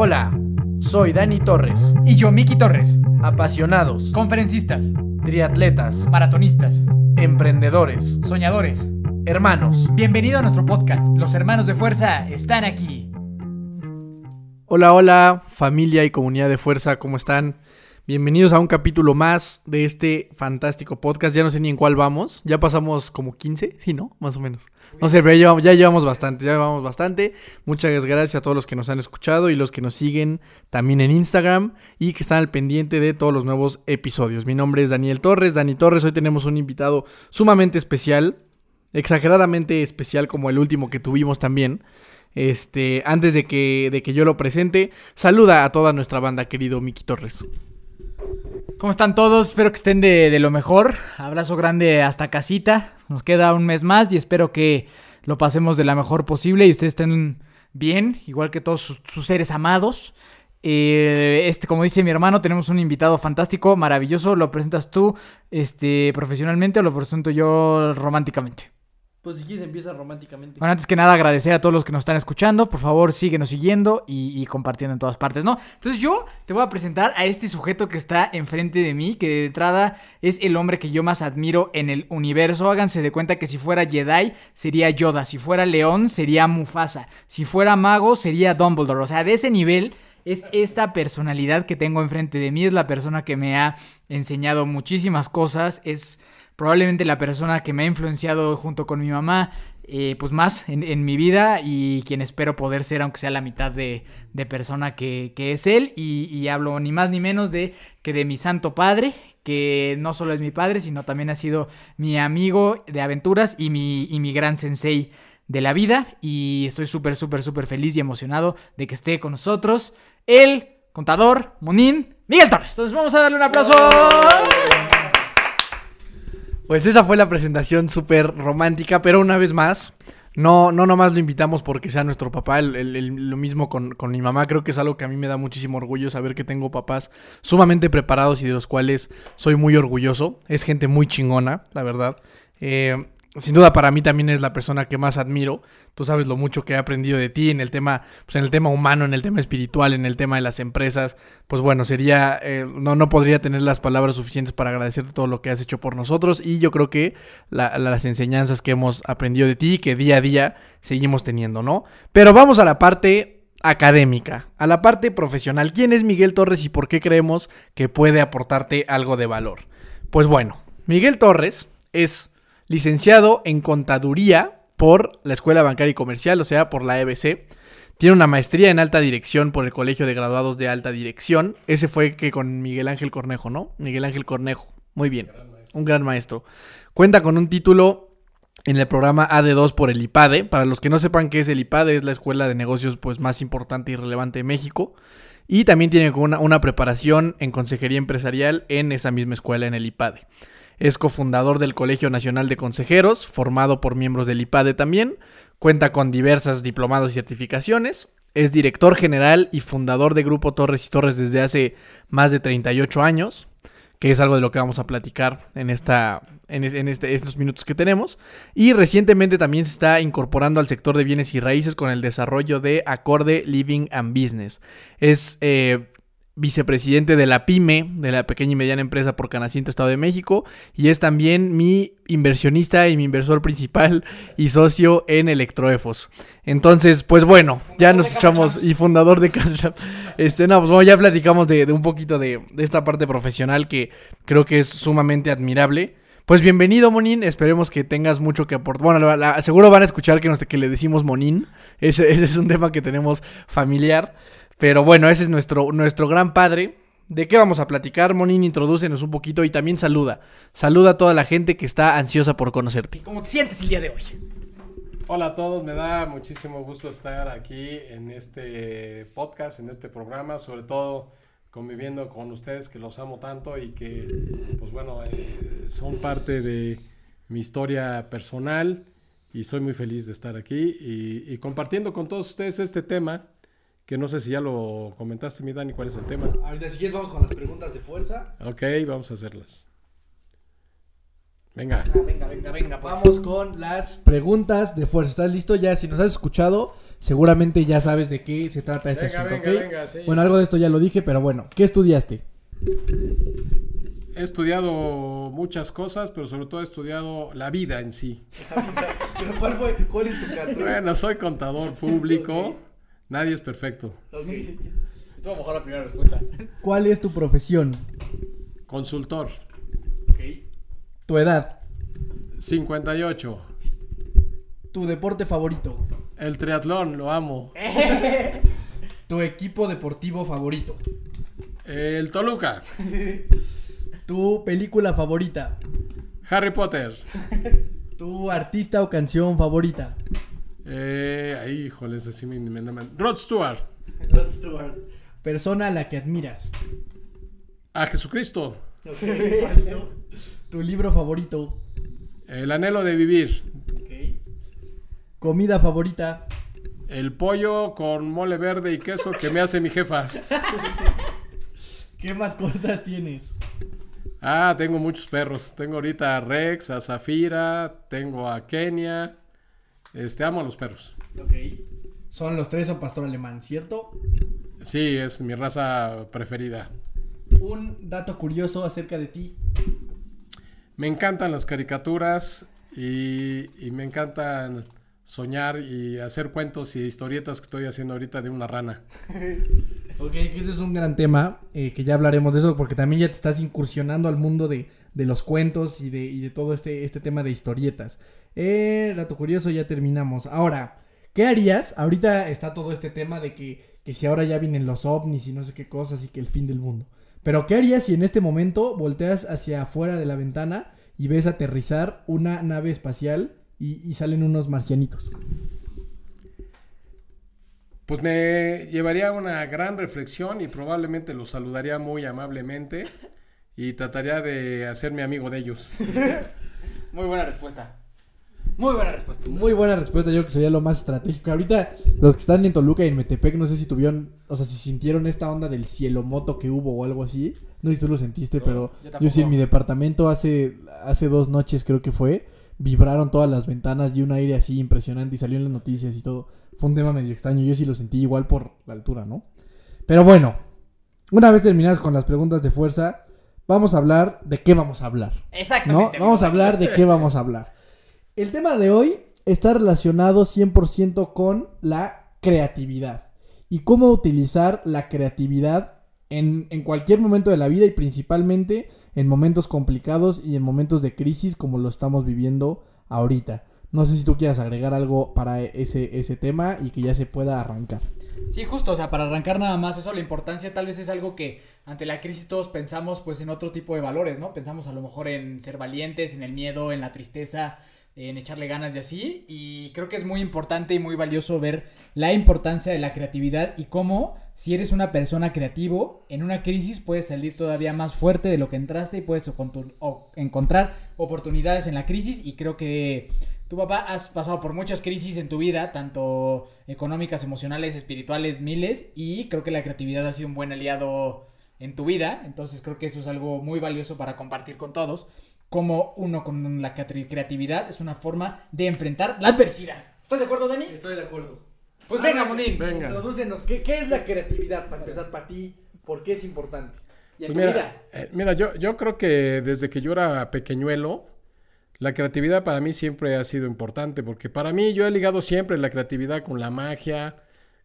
Hola, soy Dani Torres. Y yo, Miki Torres. Apasionados, Conferencistas, triatletas, maratonistas, emprendedores, soñadores. hermanos. Bienvenido a nuestro podcast. Los hermanos de fuerza están aquí. Hola, hola, familia y comunidad de fuerza, ¿cómo están? Bienvenidos a un capítulo más de este fantástico podcast. Ya no sé ni en cuál vamos. Ya pasamos como 15, sí, ¿no? Más o menos. No sé, pero ya llevamos, bastante, ya llevamos bastante. Muchas gracias a todos los que nos han escuchado y los que nos siguen también en Instagram y que están al pendiente de todos los nuevos episodios. Mi nombre es Daniel Torres, Dani Torres. Hoy tenemos un invitado sumamente especial, exageradamente especial como el último que tuvimos también. Este, antes de que, de que yo lo presente, saluda a toda nuestra banda, querido Miki Torres. ¿Cómo están todos? Espero que estén de, de lo mejor. Abrazo grande hasta casita. Nos queda un mes más y espero que lo pasemos de la mejor posible y ustedes estén bien, igual que todos sus, seres amados. Eh, este, como dice mi hermano, tenemos un invitado fantástico, maravilloso. ¿Lo presentas tú este, profesionalmente o lo presento yo románticamente? Pues si quieres empieza románticamente. Bueno, antes que nada, agradecer a todos los que nos están escuchando. Por favor, síguenos siguiendo y, y compartiendo en todas partes, ¿no? Entonces yo te voy a presentar a este sujeto que está enfrente de mí, que de entrada es el hombre que yo más admiro en el universo. Háganse de cuenta que si fuera Jedi, sería Yoda. Si fuera León, sería Mufasa. Si fuera Mago, sería Dumbledore. O sea, de ese nivel es esta personalidad que tengo enfrente de mí. Es la persona que me ha enseñado muchísimas cosas. Es probablemente la persona que me ha influenciado junto con mi mamá, eh, pues más en, mi vida y quien espero poder ser, aunque sea la mitad de, persona que, es él. Y, hablo ni más ni menos de que de mi santo padre, que no solo es mi padre, sino también ha sido mi amigo de aventuras y mi, y mi gran sensei de la vida. Y estoy súper, súper, súper feliz y emocionado de que esté con nosotros el contador Monín Miguel Torres. Entonces vamos a darle un aplauso. Pues esa fue la presentación súper romántica, pero una vez más, no, no nomás lo invitamos porque sea nuestro papá, el- el- el- lo mismo con, con mi mamá, creo que es algo que a mí me da muchísimo orgullo saber que tengo papás sumamente preparados y de los cuales soy muy orgulloso. Es gente muy chingona, la verdad. Eh, sin duda para mí también es la persona que más admiro. Tú sabes lo mucho que he aprendido de ti en el tema, pues en el tema humano, en el tema espiritual, en el tema de las empresas. Pues bueno, sería, eh, no, no podría tener las palabras suficientes para agradecerte todo lo que has hecho por nosotros. Y yo creo que la- las enseñanzas que hemos aprendido de ti, que día a día seguimos teniendo, ¿no? Pero vamos a la parte académica, a la parte profesional. ¿Quién es Miguel Torres y por qué creemos que puede aportarte algo de valor? Pues bueno, Miguel Torres es licenciado en contaduría por la Escuela Bancaria y Comercial, o sea, por la EBC. Tiene una maestría en alta dirección por el Colegio de Graduados de Alta Dirección. Ese fue que con Miguel Ángel Cornejo, ¿no? Miguel Ángel Cornejo. Muy bien. Un gran maestro. Cuenta con un título en el programa AD2 por el IPADE. Para los que no sepan qué es el IPADE, es la escuela de negocios pues, más importante y relevante de México. Y también tiene una, una preparación en consejería empresarial en esa misma escuela, en el IPADE. Es cofundador del Colegio Nacional de Consejeros, formado por miembros del IPADE también. Cuenta con diversas diplomados y certificaciones. Es director general y fundador de Grupo Torres y Torres desde hace más de 38 años, que es algo de lo que vamos a platicar en, esta, en, en este, estos minutos que tenemos. Y recientemente también se está incorporando al sector de bienes y raíces con el desarrollo de Acorde Living and Business. Es eh, vicepresidente de la PYME, de la pequeña y mediana empresa por Canacinto, Estado de México, y es también mi inversionista y mi inversor principal y socio en Electroefos. Entonces, pues bueno, ya nos echamos, y fundador de Casa Este, no, pues bueno, ya platicamos de, un poquito de, esta parte profesional que creo que es sumamente admirable. Pues bienvenido, Monín. Esperemos que tengas mucho que aportar. Bueno, seguro van a escuchar que, nos, que le decimos Monín. Ese es un tema que tenemos familiar. Pero bueno, ese es nuestro, nuestro gran padre. ¿De qué vamos a platicar? Monín, introdúcenos un poquito y también saluda. Saluda a toda la gente que está ansiosa por conocerte. ¿Cómo te sientes el día de hoy? Hola a todos, me da muchísimo gusto estar aquí en este podcast, en este programa, sobre todo conviviendo con ustedes que los amo tanto y que, pues bueno, eh, son parte de mi historia personal y soy muy feliz de estar aquí y, y compartiendo con todos ustedes este tema, que no sé si ya lo comentaste, mi Dani, cuál es el tema. Ahorita si quieres vamos con las preguntas de fuerza. Ok, vamos a hacerlas. Venga. venga, venga, venga. pues. Vamos con las preguntas de fuerza. ¿Estás listo? Ya, si nos has escuchado, seguramente ya sabes de qué se trata este Venga, asunto, venga, ¿ok? venga, sí. Bueno, algo de esto ya lo dije, pero bueno, ¿qué estudiaste? He estudiado muchas cosas, pero sobre todo he estudiado la vida en sí. ¿Pero cuál, fue, cuál es tu carrera? Bueno, soy contador público. Nadie es perfecto. Estuvo mejor la primera respuesta. ¿Cuál es tu profesión? Consultor. ¿Tu edad? 58. ¿Tu deporte favorito? El triatlón, lo amo. ¿Tu equipo deportivo favorito? El Toluca. ¿Tu película favorita? Harry Potter. ¿Tu artista o canción favorita? Eh, ahí, híjoles, así me, me- me- Rod Stewart. Rod Stewart. Persona a la que admiras. A Jesucristo. ¿Tu libro favorito? El anhelo de vivir. ¿Comida favorita? El pollo con mole verde y queso que me hace mi jefa. ¿Qué mascotas tienes? Ah, tengo muchos perros. Tengo ahorita a Rex, a Zafira, tengo a Kenia. Este, amo a los perros. Ok. Son los tres son pastor alemán, ¿cierto? Sí, es mi raza preferida. Un dato curioso acerca de ti. Me encantan las caricaturas y, y me encantan soñar y hacer cuentos y historietas que estoy haciendo ahorita de una rana. Ok, que ese es un gran tema, eh, que ya hablaremos de eso, porque también ya te estás incursionando al mundo de, de los cuentos y de, y de todo este, este tema de historietas. Eh, dato curioso, ya terminamos. Ahora, ¿qué harías? Ahorita está todo este tema de que, que si ahora ya vienen los ovnis y no sé qué cosas y que el fin del mundo. Pero ¿qué harías si en este momento volteas hacia afuera de la ventana y ves aterrizar una nave espacial y, y salen unos marcianitos? Pues me llevaría a una gran reflexión y probablemente los saludaría muy amablemente y trataría de hacerme amigo de ellos. Muy buena respuesta. Muy buena respuesta. Muy buena respuesta, yo creo que sería lo más estratégico. Ahorita, los que están en Toluca y en Metepec, no sé si tuvieron, o sea, si sintieron esta onda del cielo moto que hubo o algo así. No sé si tú lo sentiste, pero yo yo, sí en mi departamento hace, hace dos noches creo que fue, vibraron todas las ventanas y un aire así impresionante y salió en las noticias y todo. Fue un tema medio extraño, yo sí lo sentí igual por la altura, ¿no? Pero bueno, una vez terminadas con las preguntas de fuerza, vamos a hablar de qué vamos a hablar. ¿No? Exactamente. Vamos a hablar de qué vamos a hablar. El tema de hoy está relacionado 100% con la creatividad y cómo utilizar la creatividad en, en cualquier momento de la vida y principalmente en momentos complicados y en momentos de crisis como lo estamos viviendo ahorita. No sé si tú quieras agregar algo para ese, ese tema y que ya se pueda arrancar. Sí, justo, o sea, para arrancar nada más eso, la importancia tal vez es algo que ante la crisis todos pensamos pues en otro tipo de valores, ¿no? Pensamos a lo mejor en ser valientes, en el miedo, en la tristeza, en echarle ganas y así, y creo que es muy importante y muy valioso ver la importancia de la creatividad y cómo si eres una persona creativo, en una crisis puedes salir todavía más fuerte de lo que entraste y puedes encontrar oportunidades en la crisis. Y creo que tu papá has pasado por muchas crisis en tu vida, tanto económicas, emocionales, espirituales, miles, y creo que la creatividad ha sido un buen aliado en tu vida, entonces creo que eso es algo muy valioso para compartir con todos, como uno con la creati- creatividad es una forma de enfrentar la adversidad. ¿Estás de acuerdo, Dani? Estoy de acuerdo. Pues venga, Monín. Venga. Introdúcenos, ¿qué, qué es la creatividad para empezar para ti? ¿Por qué es importante? Y en Pues tu mira, vida. eh, mira yo, yo creo que desde que yo era pequeñuelo, la creatividad para mí siempre ha sido importante, porque para mí yo he ligado siempre la creatividad con la magia,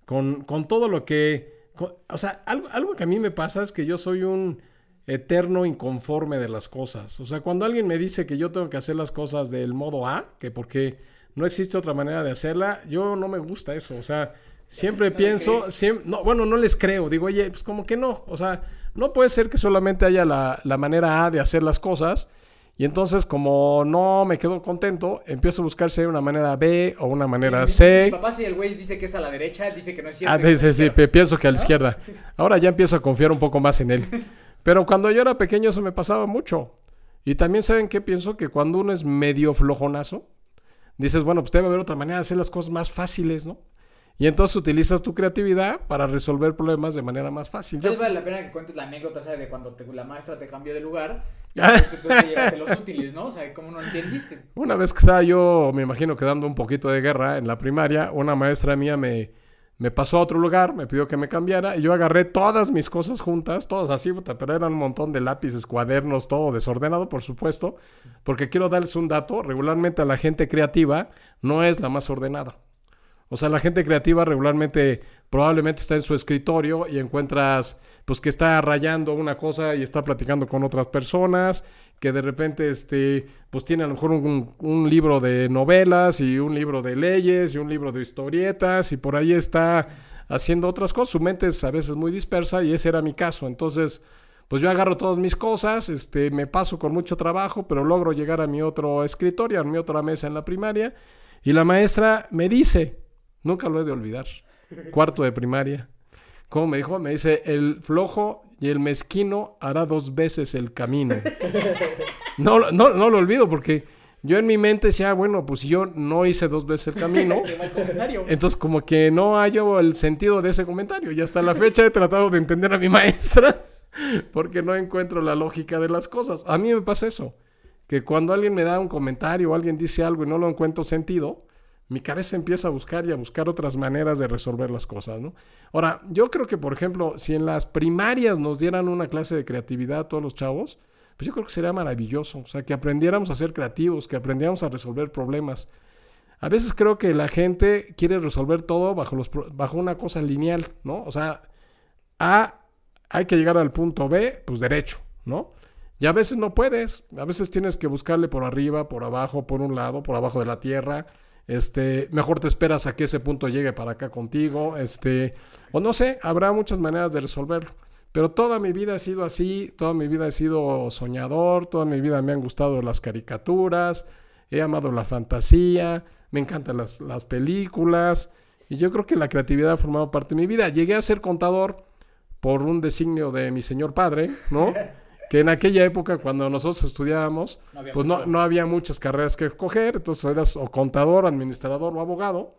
con, con todo lo que... con- o sea, algo, algo que a mí me pasa es que yo soy un eterno inconforme de las cosas. O sea, cuando alguien me dice que yo tengo que hacer las cosas del modo A, que porque no existe otra manera de hacerla, yo no me gusta eso. O sea, siempre pienso, no, bueno, no les creo. Digo, oye, pues como que no. O sea, no puede ser que solamente haya la, la manera A de hacer las cosas. Y entonces, como no me quedo contento, empiezo a buscar si hay una manera B o una manera C. Mi papá si el güey dice que es a la derecha, él dice que no es cierto. Ah, que es a sí, sí, pienso que a la izquierda. Ahora ya empiezo a confiar un poco más en él. Pero cuando yo era pequeño eso me pasaba mucho. Y también saben que pienso que cuando uno es medio flojonazo, dices, bueno, pues debe haber otra manera de hacer las cosas más fáciles, ¿no? Y entonces utilizas tu creatividad para resolver problemas de manera más fácil. Entonces vale la pena que cuentes la anécdota, ¿sabes? De cuando te- la maestra te cambió de lugar. Y Ah. tú tú te llevaste los útiles, ¿no? O sea, ¿cómo no entendiste? Una vez que estaba yo, me imagino, quedando un poquito de guerra en la primaria, una maestra mía me, me pasó a otro lugar, me pidió que me cambiara y yo agarré todas mis cosas juntas, todas así, pero eran un montón de lápices, cuadernos, todo desordenado, por supuesto, porque quiero darles un dato, regularmente a la gente creativa no es la más ordenada. O sea, la gente creativa regularmente probablemente está en su escritorio y encuentras pues que está rayando una cosa y está platicando con otras personas, que de repente este pues tiene a lo mejor un, libro de novelas y un libro de leyes y un libro de historietas y por ahí está haciendo otras cosas. Su mente es a veces muy dispersa y ese era mi caso. Entonces, pues yo agarro todas mis cosas, este, me paso con mucho trabajo, pero logro llegar a mi otro escritorio, a mi otra mesa en la primaria y la maestra me dice, nunca lo he de olvidar, cuarto de primaria. ¿Cómo me dijo? Me dice, el flojo y el mezquino hará dos veces el camino. No, lo- no, no lo olvido porque yo en mi mente decía, "Ah, bueno, pues yo no hice dos veces el camino, entonces como que no hallo el sentido de ese comentario. Y hasta la fecha he tratado de entender a mi maestra porque no encuentro la lógica de las cosas. A mí me pasa eso, que cuando alguien me da un comentario o alguien dice algo y no lo encuentro sentido, mi cabeza empieza a buscar y a buscar otras maneras de resolver las cosas, ¿no? Ahora, yo creo que, por ejemplo, si en las primarias nos dieran una clase de creatividad a todos los chavos, pues yo creo que sería maravilloso. O sea, que aprendiéramos a ser creativos, que aprendiéramos a resolver problemas. A veces creo que la gente quiere resolver todo bajo, los, bajo una cosa lineal, ¿no? O sea, A, hay que llegar al punto B, pues derecho, ¿no? Y a veces no puedes, a veces tienes que buscarle por arriba, por abajo, por un lado, por abajo de la tierra. Este, mejor te esperas a que ese punto llegue para acá contigo, este, o no sé, habrá muchas maneras de resolverlo. Pero toda mi vida ha sido así, toda mi vida he sido soñador, toda mi vida me han gustado las caricaturas, he amado la fantasía, me encantan las, las películas, y yo creo que la creatividad ha formado parte de mi vida. Llegué a ser contador por un designio de mi señor padre, ¿no? que en aquella época, cuando nosotros estudiábamos, No había pues no, no había muchas carreras que escoger, entonces eras o contador, administrador o abogado.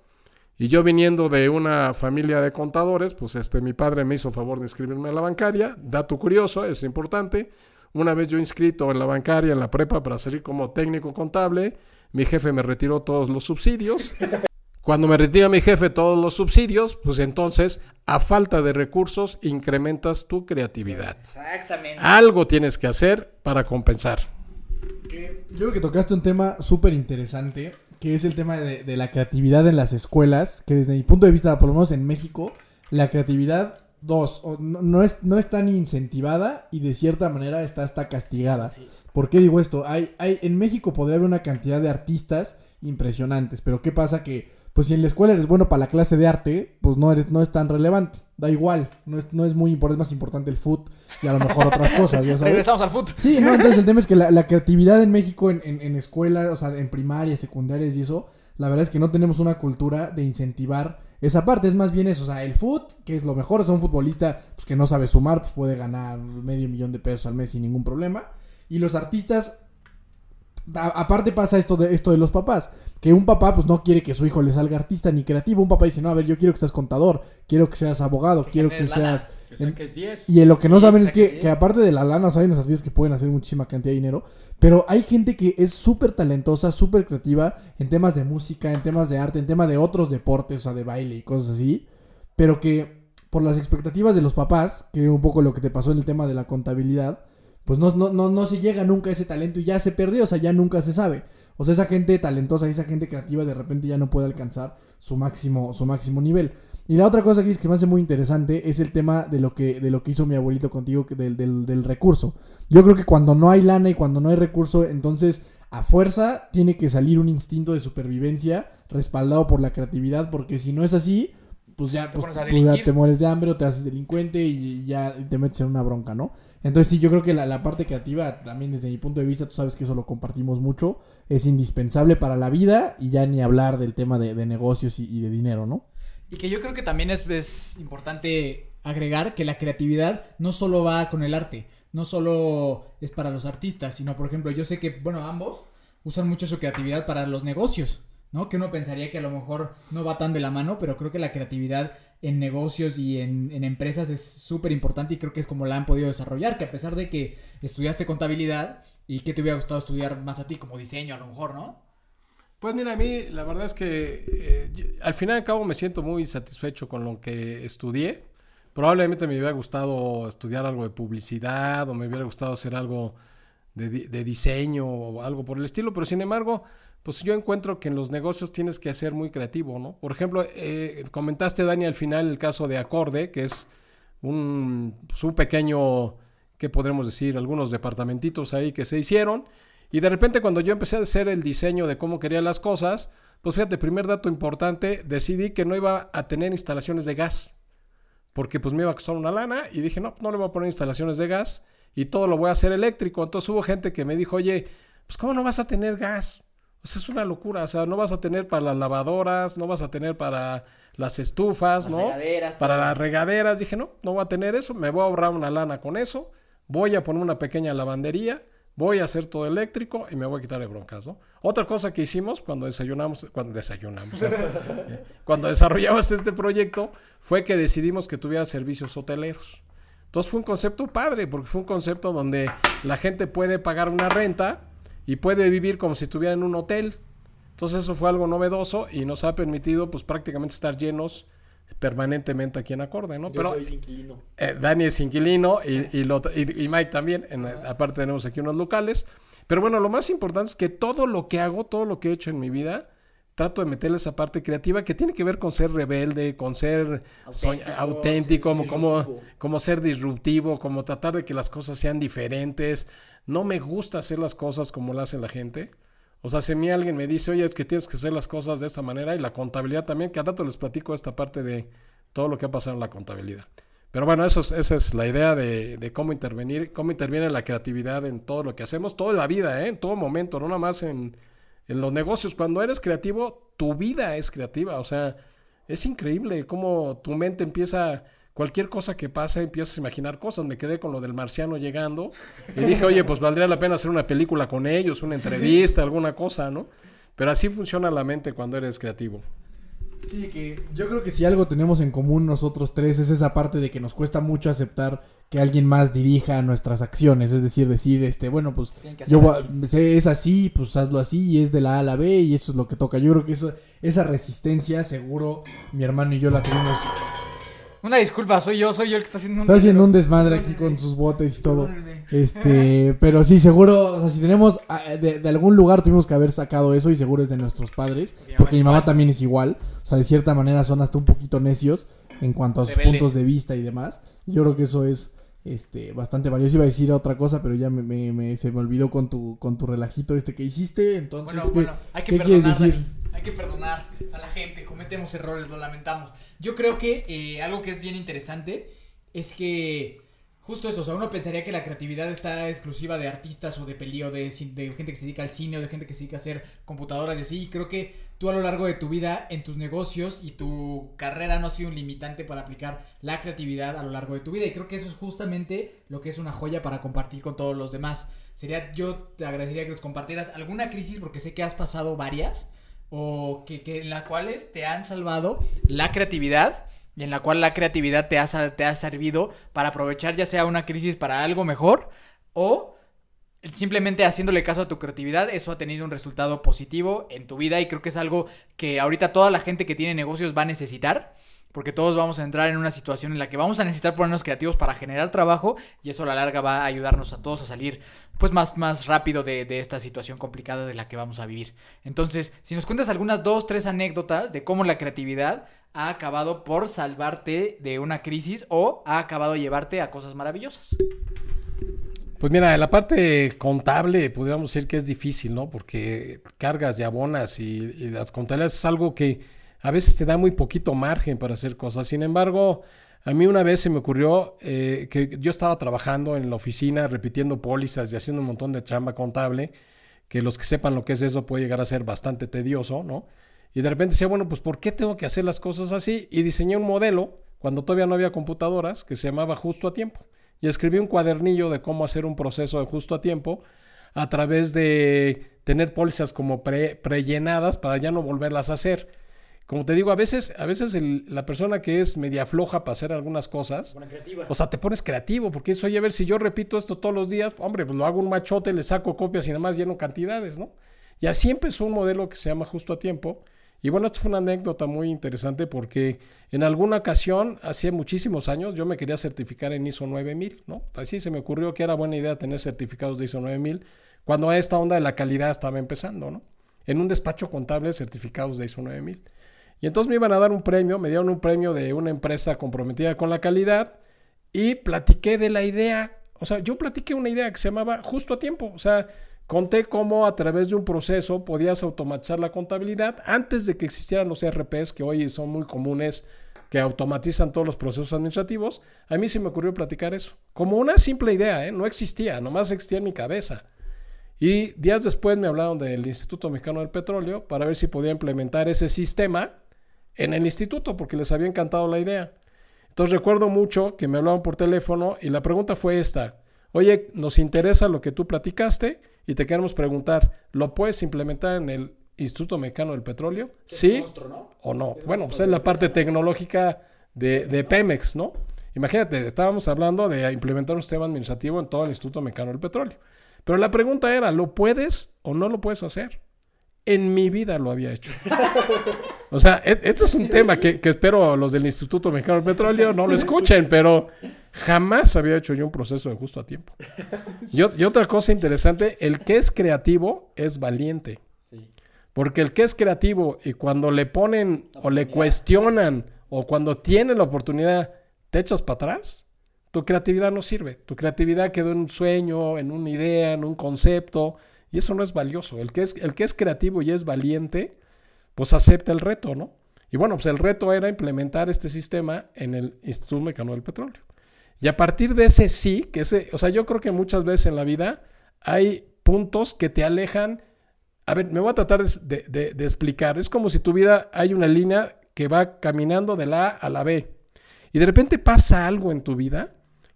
Y yo viniendo de una familia de contadores, pues este, mi padre me hizo favor de inscribirme en la bancaria. Dato curioso, es importante. Una vez yo inscrito en la bancaria, en la prepa, para salir como técnico contable, mi jefe me retiró todos los subsidios. Cuando me retira mi jefe todos los subsidios, pues entonces, a falta de recursos, incrementas tu creatividad. Exactamente. Algo tienes que hacer para compensar. Yo creo que tocaste un tema súper interesante, que es el tema de, de la creatividad en las escuelas, que desde mi punto de vista, por lo menos en México, la creatividad, dos, o no, no es, no es tan incentivada y de cierta manera está hasta castigada. ¿Por qué digo esto? Hay, hay, en México podría haber una cantidad de artistas impresionantes, pero ¿qué pasa? Que, pues si en la escuela eres bueno para la clase de arte, pues no, eres, no es tan relevante, da igual, no es, no es muy importante, es más importante el foot y a lo mejor otras cosas, ya sabes. Regresamos al fútbol. Sí, no, entonces el tema es que la, la creatividad en México, en, en, en escuelas, o sea, en primarias, secundarias y eso, la verdad es que no tenemos una cultura de incentivar esa parte. Es más bien eso, o sea, el foot, que es lo mejor, o sea, un futbolista pues, que no sabe sumar, pues puede ganar medio millón de pesos al mes sin ningún problema. Y los artistas, a- aparte pasa esto de, esto de los papás, que un papá pues no quiere que su hijo le salga artista ni creativo. Un papá dice, no, a ver, yo quiero que seas contador, quiero que seas abogado, quiero que lana. seas... Que saques 10. Y lo que no saben es que, que aparte de la lana, hay unos artistas que pueden hacer muchísima cantidad de dinero, pero hay gente que es súper talentosa, súper creativa en temas de música, en temas de arte, en temas de otros deportes, o sea, de baile y cosas así, pero que por las expectativas de los papás, que un poco lo que te pasó en el tema de la contabilidad, pues no, no, no, no se llega nunca a ese talento y ya se perdió, o sea, ya nunca se sabe. O sea, esa gente talentosa, esa gente creativa de repente ya no puede alcanzar su máximo, su máximo nivel. Y la otra cosa que es que me hace muy interesante es el tema de lo que, de lo que hizo mi abuelito contigo, del, del, del recurso. Yo creo que cuando no hay lana y cuando no hay recurso, entonces a fuerza tiene que salir un instinto de supervivencia respaldado por la creatividad, porque si no es así, pues ya, Te pues, ya te mueres de hambre o te haces delincuente y ya te metes en una bronca, ¿no? Entonces sí, yo creo que la, parte creativa, también desde mi punto de vista, tú sabes que eso lo compartimos mucho, es indispensable para la vida y ya ni hablar del tema de, negocios y, de dinero, ¿no? Y que yo creo que también es importante agregar que la creatividad no solo va con el arte, no solo es para los artistas, sino por ejemplo, yo sé que, bueno, ambos usan mucho su creatividad para los negocios, ¿no? Que uno pensaría que a lo mejor no va tan de la mano, pero creo que la creatividad en negocios y en, empresas es súper importante y creo que es como la han podido desarrollar, que a pesar de que estudiaste contabilidad y que te hubiera gustado estudiar más a ti como diseño a lo mejor, ¿no? Pues mira, a mí la verdad es que eh, al final y al cabo me siento muy satisfecho con lo que estudié. Probablemente me hubiera gustado estudiar algo de publicidad o me hubiera gustado hacer algo de diseño o algo por el estilo, pero sin embargo, pues yo encuentro que en los negocios tienes que ser muy creativo, ¿no? Por ejemplo, eh, comentaste, Dani, al final el caso de Acorde, que es un, pues, un pequeño, ¿qué podremos decir? Algunos departamentitos ahí que se hicieron. Y de repente cuando yo empecé a hacer el diseño de cómo quería las cosas, pues fíjate, primer dato importante, decidí que no iba a tener instalaciones de gas. Porque pues me iba a costar una lana y dije, no, no le voy a poner instalaciones de gas y todo lo voy a hacer eléctrico. Entonces hubo gente que me dijo, oye, pues ¿cómo no vas a tener gas? Sea, es una locura, o sea, no vas a tener para las lavadoras, no vas a tener para las estufas, Las ¿no? regaderas, para las regaderas. Dije, no, no voy a tener eso, me voy a ahorrar una lana con eso, voy a poner una pequeña lavandería, voy a hacer todo eléctrico y me voy a quitar de broncas, ¿no? Otra cosa que hicimos cuando desayunamos, cuando desayunamos, esto, eh, cuando desarrollamos este proyecto, fue que decidimos que tuviera servicios hoteleros. Entonces fue un concepto padre, porque fue un concepto donde la gente puede pagar una renta y puede vivir como si estuviera en un hotel. Entonces eso fue algo novedoso y nos ha permitido pues prácticamente estar llenos permanentemente aquí en Acorde, ¿no? Pero inquilino. eh, Dani es inquilino y, y, lo- y- y Mike también. En- aparte tenemos aquí unos locales. Pero bueno, lo más importante es que todo lo que hago, todo lo que he hecho en mi vida, trato de meterle esa parte creativa que tiene que ver con ser rebelde, con ser Auténtico, auténtico, como, como, como ser disruptivo, como tratar de que las cosas sean diferentes. No me gusta hacer las cosas como lo hace la gente. O sea, si a mí alguien me dice, oye, es que tienes que hacer las cosas de esta manera y la contabilidad también, que al rato les platico esta parte de todo lo que ha pasado en la contabilidad. Pero bueno, eso es- esa es la idea de, de cómo intervenir, cómo interviene la creatividad en todo lo que hacemos, toda la vida, ¿eh? en todo momento, no nada más en, en los negocios. Cuando eres creativo, tu vida es creativa. O sea, es increíble cómo tu mente empieza, cualquier cosa que pasa, empiezas a imaginar cosas. Me quedé con lo del marciano llegando y dije, oye, pues valdría la pena hacer una película con ellos, una entrevista, alguna cosa, ¿no? Pero así funciona la mente cuando eres creativo. Sí, que yo creo que si algo tenemos en común nosotros tres es esa parte de que nos cuesta mucho aceptar que alguien más dirija nuestras acciones, es decir, decir, este, bueno, pues yo hacer voy a- sé, es así, pues hazlo así y es de la A a la B y eso es lo que toca. Yo creo que eso, esa resistencia, seguro, mi hermano y yo la tuvimos. Una disculpa, soy yo, soy yo el que está haciendo un... Está haciendo un desmadre aquí con sus botes y todo. Este, pero sí, seguro, o sea, si tenemos, ah, de, de algún lugar tuvimos que haber sacado eso y seguro es de nuestros padres, porque mi mamá también es igual, o sea, de cierta manera son hasta un poquito necios en cuanto a sus Rebeldes. puntos de vista y demás. Yo creo que eso es este bastante valioso. Iba a decir otra cosa, pero ya me, me- me- se me olvidó con tu con tu relajito este que hiciste, entonces Bueno, ¿qué- bueno, hay que ¿qué quieres perdonar, decir? Dani. Hay que perdonar a la gente, cometemos errores, lo lamentamos. Yo creo que eh, algo que es bien interesante es que justo eso, o sea, uno pensaría que la creatividad está exclusiva de artistas o de peli de, de gente que se dedica al cine o de gente que se dedica a hacer computadoras y así. Y creo que tú a lo largo de tu vida, en tus negocios y tu carrera no ha sido un limitante para aplicar la creatividad a lo largo de tu vida. Y creo que eso es justamente lo que es una joya para compartir con todos los demás. Sería, yo te agradecería que nos compartieras alguna crisis, porque sé que has pasado varias, o que, que en las cuales te han salvado la creatividad y en la cual la creatividad te ha, te ha servido para aprovechar ya sea una crisis para algo mejor o simplemente haciéndole caso a tu creatividad, eso ha tenido un resultado positivo en tu vida y creo que es algo que ahorita toda la gente que tiene negocios va a necesitar. Porque todos vamos a entrar en una situación en la que vamos a necesitar ponernos creativos para generar trabajo y eso a la larga va a ayudarnos a todos a salir pues más, más rápido de, esta situación complicada de la que vamos a vivir. Entonces, si nos cuentas algunas dos, tres anécdotas de cómo la creatividad ha acabado por salvarte de una crisis o ha acabado llevarte a cosas maravillosas. Pues mira, la parte contable, podríamos decir que es difícil, ¿no? Porque cargas y abonas y, y las contabilidades es algo que a veces te da muy poquito margen para hacer cosas. Sin embargo, a mí una vez se me ocurrió eh, que yo estaba trabajando en la oficina repitiendo pólizas y haciendo un montón de chamba contable, que los que sepan lo que es eso puede llegar a ser bastante tedioso, ¿no? Y de repente decía, bueno, pues ¿por qué tengo que hacer las cosas así? Y diseñé un modelo cuando todavía no había computadoras que se llamaba Justo a Tiempo y escribí un cuadernillo de cómo hacer un proceso de justo a tiempo a través de tener pólizas como pre, prellenadas para ya no volverlas a hacer. Como te digo, a veces, a veces el- la persona que es media floja para hacer algunas cosas, o sea, te pones creativo, porque eso, oye, a ver, si yo repito esto todos los días, hombre, pues lo hago un machote, le saco copias y nada más lleno cantidades, ¿no? Y así empezó un modelo que se llama Justo a Tiempo. Y bueno, esto fue una anécdota muy interesante porque en alguna ocasión, hace muchísimos años, yo me quería certificar en ISO 9000, ¿no? Así se me ocurrió que era buena idea tener certificados de ISO 9000 cuando esta onda de la calidad estaba empezando, ¿no? En un despacho contable certificados de ISO 9000. Y entonces me iban a dar un premio, me dieron un premio de una empresa comprometida con la calidad y platiqué de la idea. O sea, yo platiqué una idea que se llamaba justo a tiempo. O sea, conté cómo a través de un proceso podías automatizar la contabilidad antes de que existieran los ERPs que hoy son muy comunes que automatizan todos los procesos administrativos. A mí se me ocurrió platicar eso. Como una simple idea, ¿eh? no existía, nomás existía en mi cabeza. Y días después me hablaron del Instituto Mexicano del Petróleo para ver si podía implementar ese sistema en el instituto porque les había encantado la idea. Entonces recuerdo mucho que me hablaban por teléfono y la pregunta fue esta. Oye, nos interesa lo que tú platicaste y te queremos preguntar, ¿lo puedes implementar en el Instituto Mexicano del Petróleo? Sí o no. Bueno, pues es la parte tecnológica de, de Pemex, ¿no? Imagínate, estábamos hablando de implementar un sistema administrativo en todo el Instituto Mexicano del Petróleo. Pero la pregunta era, ¿lo puedes o no lo puedes hacer? En mi vida lo había hecho. O sea, e- esto es un tema que, que espero los del Instituto Mexicano del Petróleo no lo escuchen, pero jamás había hecho yo un proceso de justo a tiempo. Y, y otra cosa interesante, el que es creativo es valiente. Porque el que es creativo y cuando le ponen o le cuestionan o cuando tiene la oportunidad, te echas para atrás, tu creatividad no sirve. Tu creatividad quedó en un sueño, en una idea, en un concepto, y eso no es valioso. El que es, el que es creativo y es valiente, pues acepta el reto, ¿no? Y bueno, pues el reto era implementar este sistema en el Instituto Mexicano del Petróleo. Y a partir de ese sí, que ese, o sea, yo creo que muchas veces en la vida hay puntos que te alejan. A ver, me voy a tratar de, de- explicar. Es como si tu vida hay una línea que va caminando de la A a la B. Y de repente pasa algo en tu vida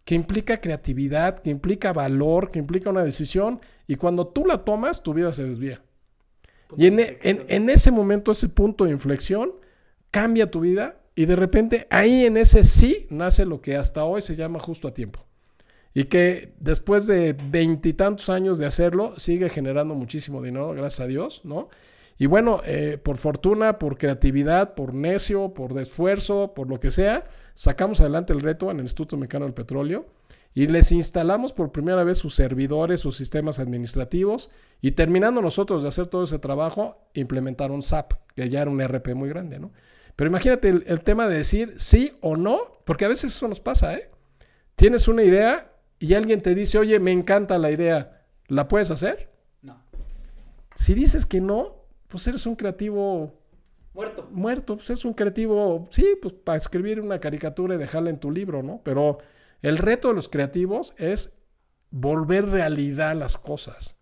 que implica creatividad, que implica valor, que implica una decisión. Y cuando tú la tomas, tu vida se desvía. Y en, e- en- en ese momento, ese punto de inflexión, cambia tu vida y de repente ahí en ese sí nace lo que hasta hoy se llama justo a tiempo. Y que después de veintitantos años de hacerlo, sigue generando muchísimo dinero, gracias a Dios, ¿no? Y bueno, eh, por fortuna, por creatividad, por necio, por esfuerzo, por lo que sea, sacamos adelante el reto en el Instituto Mexicano del Petróleo y les instalamos por primera vez sus servidores, sus sistemas administrativos y terminando nosotros de hacer todo ese trabajo, implementaron SAP, que ya era un RP muy grande, ¿no? Pero imagínate el, el tema de decir sí o no, porque a veces eso nos pasa, ¿eh? Tienes una idea y alguien te dice, oye, me encanta la idea, ¿la puedes hacer? No. Si dices que no, pues eres un creativo Muerto. muerto, pues es un creativo, sí, pues para escribir una caricatura y dejarla en tu libro, ¿no? Pero el reto de los creativos es volver realidad las cosas.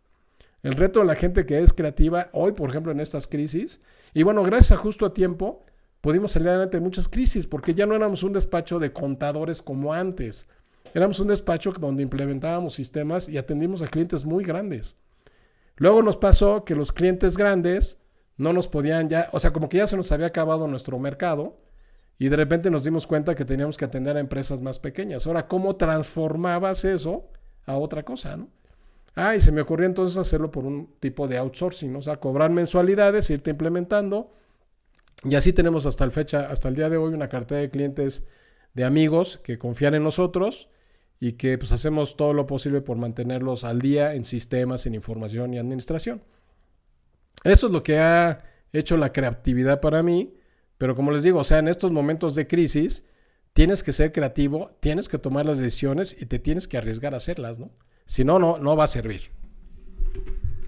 El reto de la gente que es creativa, hoy, por ejemplo, en estas crisis, y bueno, gracias a justo a tiempo, pudimos salir adelante de muchas crisis, porque ya no éramos un despacho de contadores como antes. Éramos un despacho donde implementábamos sistemas y atendimos a clientes muy grandes. Luego nos pasó que los clientes grandes no nos podían ya, o sea, como que ya se nos había acabado nuestro mercado y de repente nos dimos cuenta que teníamos que atender a empresas más pequeñas. Ahora, ¿cómo transformabas eso a otra cosa, no? Ah, y se me ocurrió entonces hacerlo por un tipo de outsourcing, o sea, cobrar mensualidades, irte implementando. Y así tenemos hasta el fecha, hasta el día de hoy, una cartera de clientes de amigos que confían en nosotros y que pues hacemos todo lo posible por mantenerlos al día en sistemas, en información y administración. Eso es lo que ha hecho la creatividad para mí, pero como les digo, o sea, en estos momentos de crisis tienes que ser creativo, tienes que tomar las decisiones y te tienes que arriesgar a hacerlas, ¿no? Si no, no, no va a servir.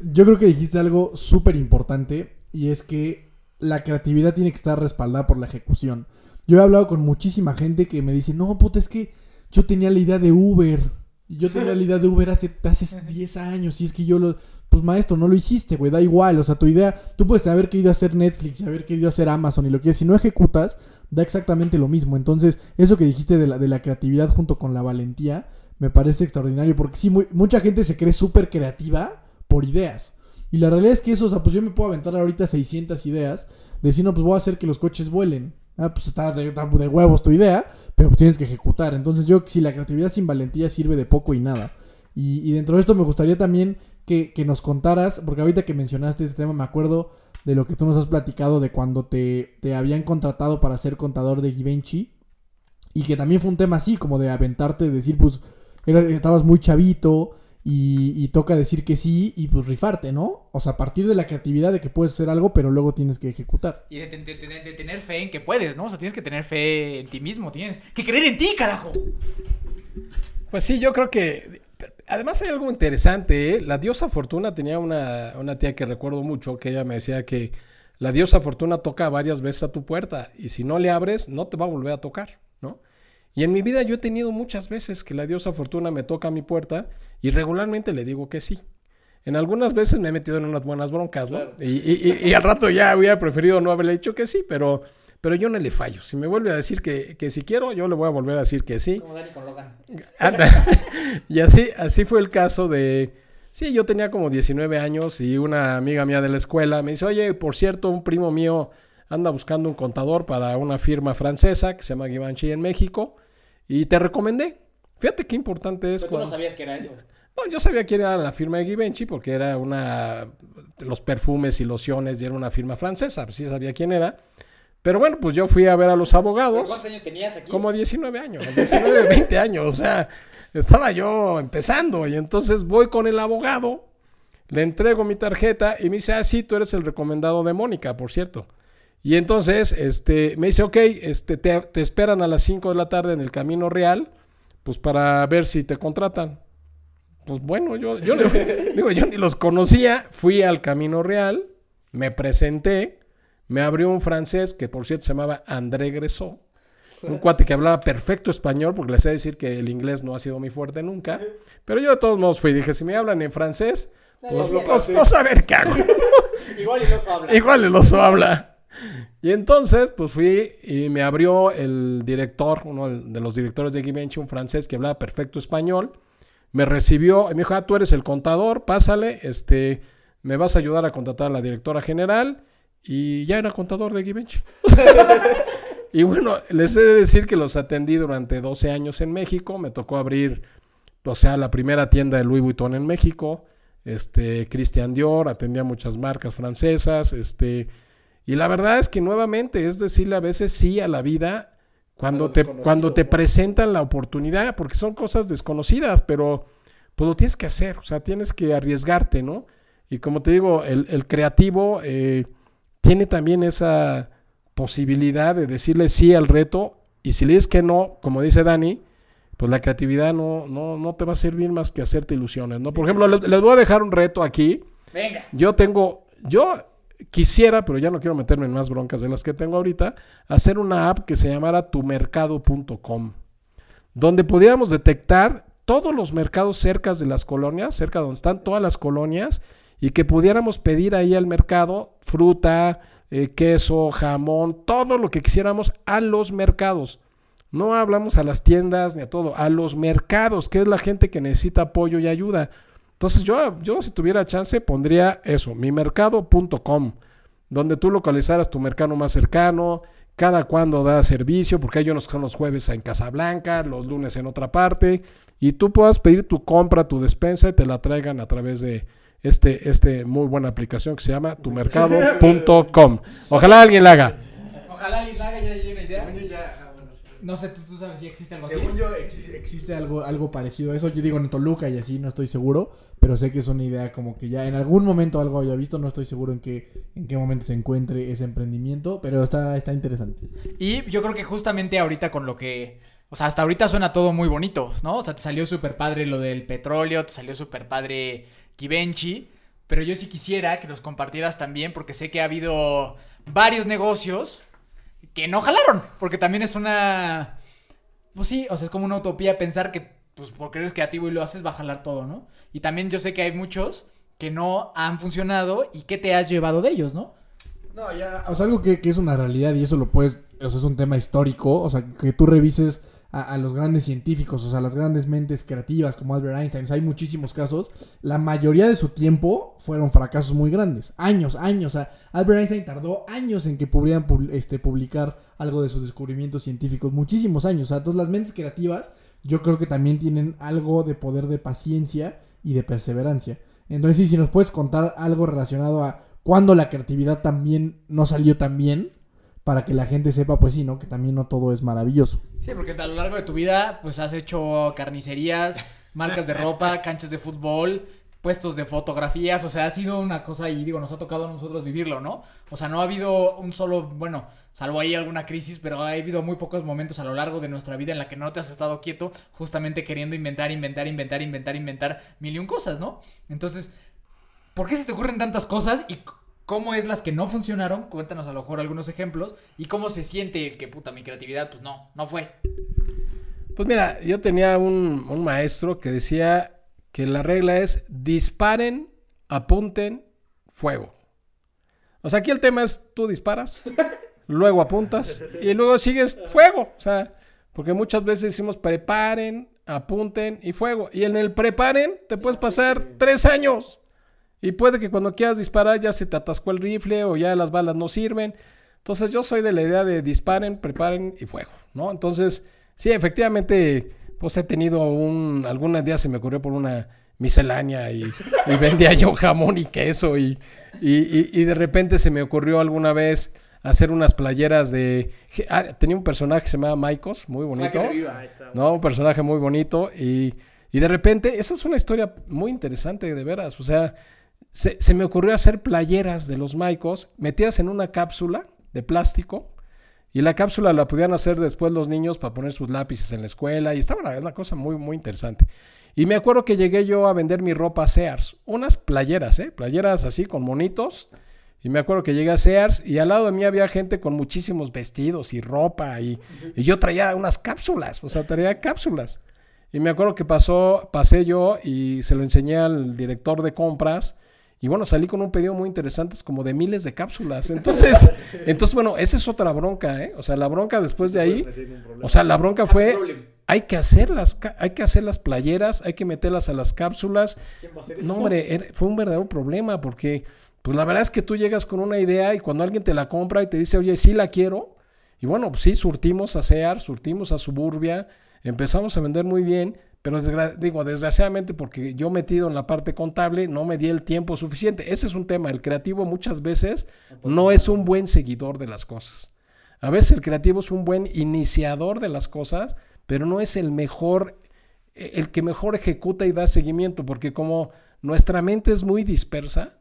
Yo creo que dijiste algo súper importante y es que la creatividad tiene que estar respaldada por la ejecución. Yo he hablado con muchísima gente que me dice, no, puta, es que yo tenía la idea de Uber. Y yo tenía la idea de Uber hace, hace 10 años y es que yo lo... Pues maestro, no lo hiciste, güey, da igual. O sea, tu idea, tú puedes haber querido hacer Netflix y haber querido hacer Amazon y lo que si no ejecutas, da exactamente lo mismo. Entonces, eso que dijiste de la, de la creatividad junto con la valentía, me parece extraordinario. Porque sí, muy- mucha gente se cree súper creativa por ideas. Y la realidad es que eso, o sea, pues yo me puedo aventar ahorita 600 ideas. Decir, no, pues voy a hacer que los coches vuelen. Ah, pues está de, huevos tu idea, pero tienes que ejecutar. Entonces yo, si la creatividad sin valentía sirve de poco y nada. Y, dentro de esto me gustaría también que, nos contaras, porque ahorita que mencionaste este tema, me acuerdo de lo que tú nos has platicado de cuando te, te habían contratado para ser contador de Givenchy. Y que también fue un tema así, como de aventarte, de decir, pues, era- estabas muy chavito y, y toca decir que sí y pues rifarte, ¿no? O sea, a partir de la creatividad de que puedes hacer algo, pero luego tienes que ejecutar. Y de, de- de- de- de tener fe en que puedes, ¿no? O sea, tienes que tener fe en ti mismo, tienes que creer en ti, carajo. Pues sí, yo creo que. Además, hay algo interesante. ¿eh? La diosa Fortuna tenía una, una tía que recuerdo mucho que ella me decía que la diosa Fortuna toca varias veces a tu puerta y si no le abres, no te va a volver a tocar, ¿no? Y en mi vida yo he tenido muchas veces que la diosa Fortuna me toca a mi puerta y regularmente le digo que sí. En algunas veces me he metido en unas buenas broncas, ¿no? Y, y- y- y al rato ya hubiera preferido no haberle dicho que sí, pero, pero yo no le fallo. Si me vuelve a decir que, que si quiero, yo le voy a volver a decir que sí. Como Dani con Logan. Y así, así fue el caso de... Sí, yo tenía como 19 años y una amiga mía de la escuela me dice, oye, por cierto, un primo mío anda buscando un contador para una firma francesa que se llama Givenchy en México y te recomendé. Fíjate qué importante es cuando... sabías que era eso. Bueno, yo sabía que era la firma de Givenchy porque era una... Los perfumes y lociones y era una firma francesa, pues sí sabía quién era. Pero bueno, pues yo fui a ver a los abogados. años tenías aquí? Como 19 años, 19, 20 años, o sea, estaba yo empezando y entonces voy con el abogado, le entrego mi tarjeta y me dice, ah, sí, tú eres el recomendado de Mónica, por cierto. Y entonces, este, me dice, ok, este, te, te esperan a las 5 de la tarde en el Camino Real, pues para ver si te contratan. Pues bueno, yo, yo, le- digo, yo ni los conocía, fui al Camino Real, me presenté, me abrió un francés que por cierto se llamaba André Gresó. Un cuate que hablaba perfecto español, porque les sé decir que el inglés no ha sido muy fuerte nunca. Pero yo de todos modos fui, dije, si me hablan en francés, pues, pues, pues, a ver qué hago. Igual no se habla. Igual el oso habla. Y entonces, pues fui y me abrió el director, uno de los directores de Givenchy, un francés que hablaba perfecto español. Me recibió y me dijo, ah, tú eres el contador, pásale, este, me vas a ayudar a contratar a la directora general. Y ya era contador de Givenchy. y bueno, les he de decir que los atendí durante 12 años en México. Me tocó abrir, o sea, la primera tienda de Louis Vuitton en México. Este, Christian Dior, atendía muchas marcas francesas, este, y la verdad es que nuevamente es decirle a veces sí a la vida cuando te, cuando te presentan la oportunidad, porque son cosas desconocidas, pero pues lo tienes que hacer, o sea, tienes que arriesgarte, ¿no? Y como te digo, el, el creativo eh, tiene también esa posibilidad de decirle sí al reto, y si le dices que no, como dice Dani, pues la creatividad no, no, no te va a servir más que hacerte ilusiones, ¿no? Por ejemplo, les, les voy a dejar un reto aquí. Venga. Yo tengo, yo quisiera, pero ya no quiero meterme en más broncas de las que tengo ahorita, hacer una app que se llamara tumercado.com, donde pudiéramos detectar todos los mercados cerca de las colonias, cerca donde están todas las colonias, y que pudiéramos pedir ahí al mercado fruta, eh, queso, jamón, todo lo que quisiéramos a los mercados. No hablamos a las tiendas ni a todo, a los mercados, que es la gente que necesita apoyo y ayuda. Entonces yo, yo si tuviera chance pondría eso, mimercado.com, donde tú localizaras tu mercado más cercano, cada cuando da servicio, porque hay unos que son los jueves en Casablanca, los lunes en otra parte, y tú puedas pedir tu compra, tu despensa y te la traigan a través de este, este muy buena aplicación que se llama tumercado.com. Ojalá alguien la haga. Ojalá alguien la haga ya llegue una idea. Según yo ya- sí. No sé, ¿tú, tú sabes si existe algo así. Según yo exi- existe algo, algo parecido a eso. Yo digo en Toluca y así, no estoy seguro. Pero sé que es una idea como que ya en algún momento algo haya visto. No estoy seguro en qué, en qué momento se encuentre ese emprendimiento. Pero está, está interesante. Y yo creo que justamente ahorita con lo que. O sea, hasta ahorita suena todo muy bonito, ¿no? O sea, te salió súper padre lo del petróleo, te salió súper padre Givenchy. Pero yo sí quisiera que los compartieras también, porque sé que ha habido varios negocios que no jalaron. Porque también es una. Pues sí, o sea, es como una utopía pensar que, pues, porque eres creativo y lo haces, va a jalar todo, ¿no? Y también yo sé que hay muchos que no han funcionado y que te has llevado de ellos, ¿no? No, ya, o sea, algo que, que es una realidad y eso lo puedes, o sea, es un tema histórico, o sea, que tú revises a, los grandes científicos, o sea, las grandes mentes creativas como Albert Einstein, hay muchísimos casos, la mayoría de su tiempo fueron fracasos muy grandes, años, años, o sea, Albert Einstein tardó años en que pudieran este, publicar algo de sus descubrimientos científicos, muchísimos años, o sea, entonces las mentes creativas yo creo que también tienen algo de poder de paciencia y de perseverancia. Entonces, sí, si nos puedes contar algo relacionado a cuándo la creatividad también no salió tan bien, para que la gente sepa, pues sí, ¿no? Que también no todo es maravilloso. Sí, porque a lo largo de tu vida, pues has hecho carnicerías, marcas de ropa, canchas de fútbol, puestos de fotografías, o sea, ha sido una cosa y digo, nos ha tocado a nosotros vivirlo, ¿no? O sea, no ha habido un solo, bueno, salvo ahí alguna crisis, pero ha habido muy pocos momentos a lo largo de nuestra vida en la que no te has estado quieto, justamente queriendo inventar, inventar, inventar, inventar, inventar mil y un cosas, ¿no? Entonces, ¿por qué se te ocurren tantas cosas y cómo es las que no funcionaron? Cuéntanos a lo mejor algunos ejemplos y cómo se siente el que puta mi creatividad, pues no, no fue. Pues mira, yo tenía un, un maestro que decía que la regla es disparen, apunten, fuego. O sea, aquí el tema es tú disparas, luego apuntas y luego sigues fuego. O sea, porque muchas veces decimos preparen, apunten y fuego. Y en el preparen te puedes pasar tres años. Y puede que cuando quieras disparar ya se te atascó el rifle o ya las balas no sirven. Entonces yo soy de la idea de disparen, preparen y fuego, ¿no? Entonces, sí, efectivamente, pues he tenido un... Algunos días se me ocurrió por una miscelánea y, y vendía yo jamón y queso y, y, y- y de repente se me ocurrió alguna vez hacer unas playeras de... ah, tenía un personaje que se llamaba Maicos, muy bonito. No, un personaje muy bonito y, y de repente, eso es una historia muy interesante, de veras. O sea, se, me ocurrió hacer playeras de los maicos metidas en una cápsula de plástico y la cápsula la podían hacer después los niños para poner sus lápices en la escuela y estaba una, una cosa muy, muy interesante. Y me acuerdo que llegué yo a vender mi ropa a Sears, unas playeras, ¿eh? Playeras así con monitos. Y me acuerdo que llegué a Sears y al lado de mí había gente con muchísimos vestidos y ropa y, y yo traía unas cápsulas, o sea, traía cápsulas. Y me acuerdo que pasó, pasé yo y se lo enseñé al director de compras. Y bueno, salí con un pedido muy interesante, es como de miles de cápsulas. Entonces, entonces bueno, esa es otra bronca, ¿eh? O sea, la bronca después de ahí, o sea, la bronca fue, hay que hacer las, hay que hacer las playeras, hay que meterlas a las cápsulas. No, hombre, fue un verdadero problema porque, pues la verdad es que tú llegas con una idea y cuando alguien te la compra y te dice, oye, sí la quiero, y bueno, pues sí, surtimos a Sears, surtimos a Suburbia, empezamos a vender muy bien, pero desgra- digo, desgraciadamente porque yo metido en la parte contable no me di el tiempo suficiente. Ese es un tema, el creativo muchas veces no es un buen seguidor de las cosas. A veces el creativo es un buen iniciador de las cosas, pero no es el mejor, eh, el que mejor ejecuta y da seguimiento, porque como nuestra mente es muy dispersa,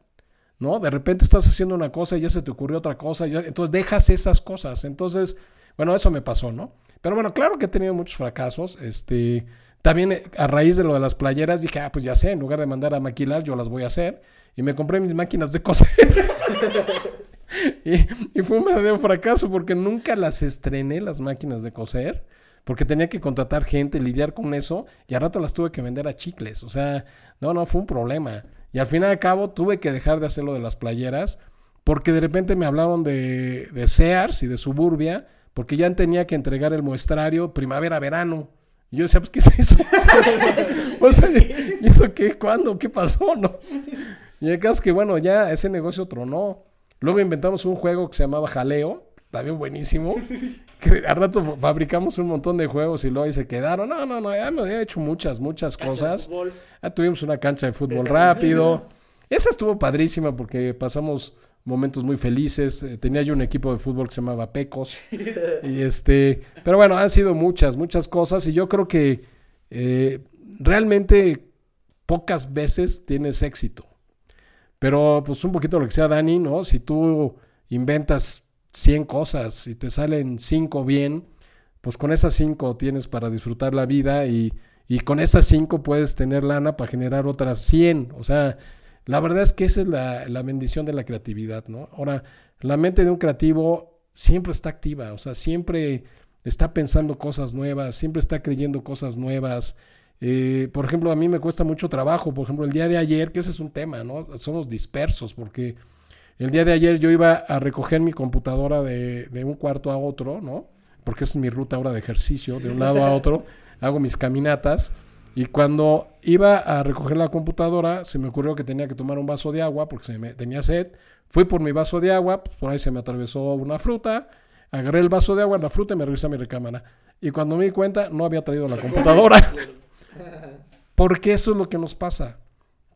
¿no? De repente estás haciendo una cosa y ya se te ocurrió otra cosa, ya- entonces dejas esas cosas. Entonces, bueno, eso me pasó, ¿no? Pero bueno, claro que he tenido muchos fracasos. Este, también eh, a raíz de lo de las playeras dije, ah, pues ya sé, en lugar de mandar a maquilar, yo las voy a hacer. Y me compré mis máquinas de coser. y, fue un verdadero fracaso porque nunca las estrené, las máquinas de coser. Porque tenía que contratar gente, lidiar con eso, y al rato las tuve que vender a chicles. O sea, no, no, fue un problema. Y al final de cabo tuve que dejar de hacer lo de las playeras, porque de repente me hablaron de, de Sears y de Suburbia, porque ya tenía que entregar el muestrario primavera-verano. Y yo decía, pues, ¿qué es eso? o sea, ¿y eso qué? ¿Cuándo? ¿Qué pasó? ¿No? Y el caso es que, bueno, ya ese negocio tronó. Luego inventamos un juego que se llamaba Jaleo, también buenísimo. Que al rato fa- fabricamos un montón de juegos y luego ahí se quedaron. No, no, no, ya me he hecho muchas, muchas cosas. Ah, tuvimos una cancha de fútbol rápido. Esa estuvo padrísima porque pasamos momentos muy felices. Eh, tenía yo un equipo de fútbol que se llamaba Pecos. y este, pero bueno, han sido muchas, muchas cosas y yo creo que eh, realmente pocas veces tienes éxito. Pero pues un poquito lo que sea Dani, ¿no? Si tú inventas 100 cosas y te salen 5 bien, pues con esas 5 tienes para disfrutar la vida y, y con esas 5 puedes tener lana para generar otras 100. O sea, la verdad es que esa es la, la bendición de la creatividad, ¿no? Ahora, la mente de un creativo siempre está activa, o sea, siempre está pensando cosas nuevas, siempre está creyendo cosas nuevas. Eh, por ejemplo, a mí me cuesta mucho trabajo, por ejemplo, el día de ayer, que ese es un tema, ¿no? Somos dispersos porque el día de ayer yo iba a recoger mi computadora de, de un cuarto a otro, ¿no? porque esa es mi ruta ahora de ejercicio, de un lado a otro, hago mis caminatas. Y cuando iba a recoger la computadora, se me ocurrió que tenía que tomar un vaso de agua porque se me, tenía sed. Fui por mi vaso de agua, pues, por ahí se me atravesó una fruta, agarré el vaso de agua, la fruta y me regresé a mi recámara. Y cuando me di cuenta, no había traído la computadora. Porque eso es lo que nos pasa.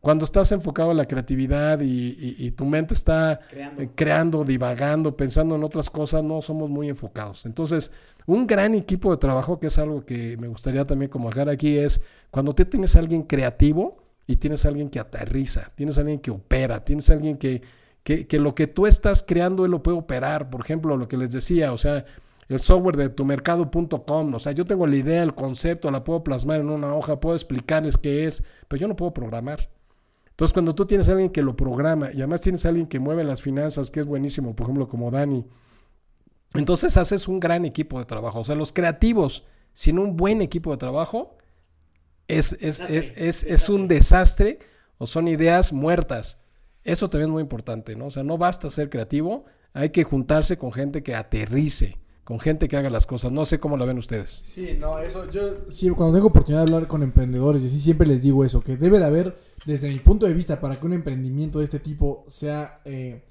Cuando estás enfocado en la creatividad y, y- y tu mente está Creando. eh, creando, divagando, pensando en otras cosas, no somos muy enfocados. Entonces, un gran equipo de trabajo, que es algo que me gustaría también como dejar aquí, es cuando tú tienes a alguien creativo y tienes a alguien que aterriza, tienes a alguien que opera, tienes a alguien que, que, que lo que tú estás creando, él lo puede operar. Por ejemplo, lo que les decía, o sea, el software de tumercado.com, o sea, yo tengo la idea, el concepto, la puedo plasmar en una hoja, puedo explicarles qué es, pero yo no puedo programar. Entonces, cuando tú tienes a alguien que lo programa y además tienes a alguien que mueve las finanzas, que es buenísimo, por ejemplo, como Dani, entonces haces un gran equipo de trabajo. O sea, los creativos, sin un buen equipo de trabajo, es, es, es, es, es un desastre o son ideas muertas. Eso también es muy importante, ¿no? O sea, no basta ser creativo, hay que juntarse con gente que aterrice, con gente que haga las cosas. No sé cómo lo ven ustedes. Sí, no, eso yo sí, cuando tengo oportunidad de hablar con emprendedores, y sí siempre les digo eso, que debe de haber, desde mi punto de vista, para que un emprendimiento de este tipo sea eh,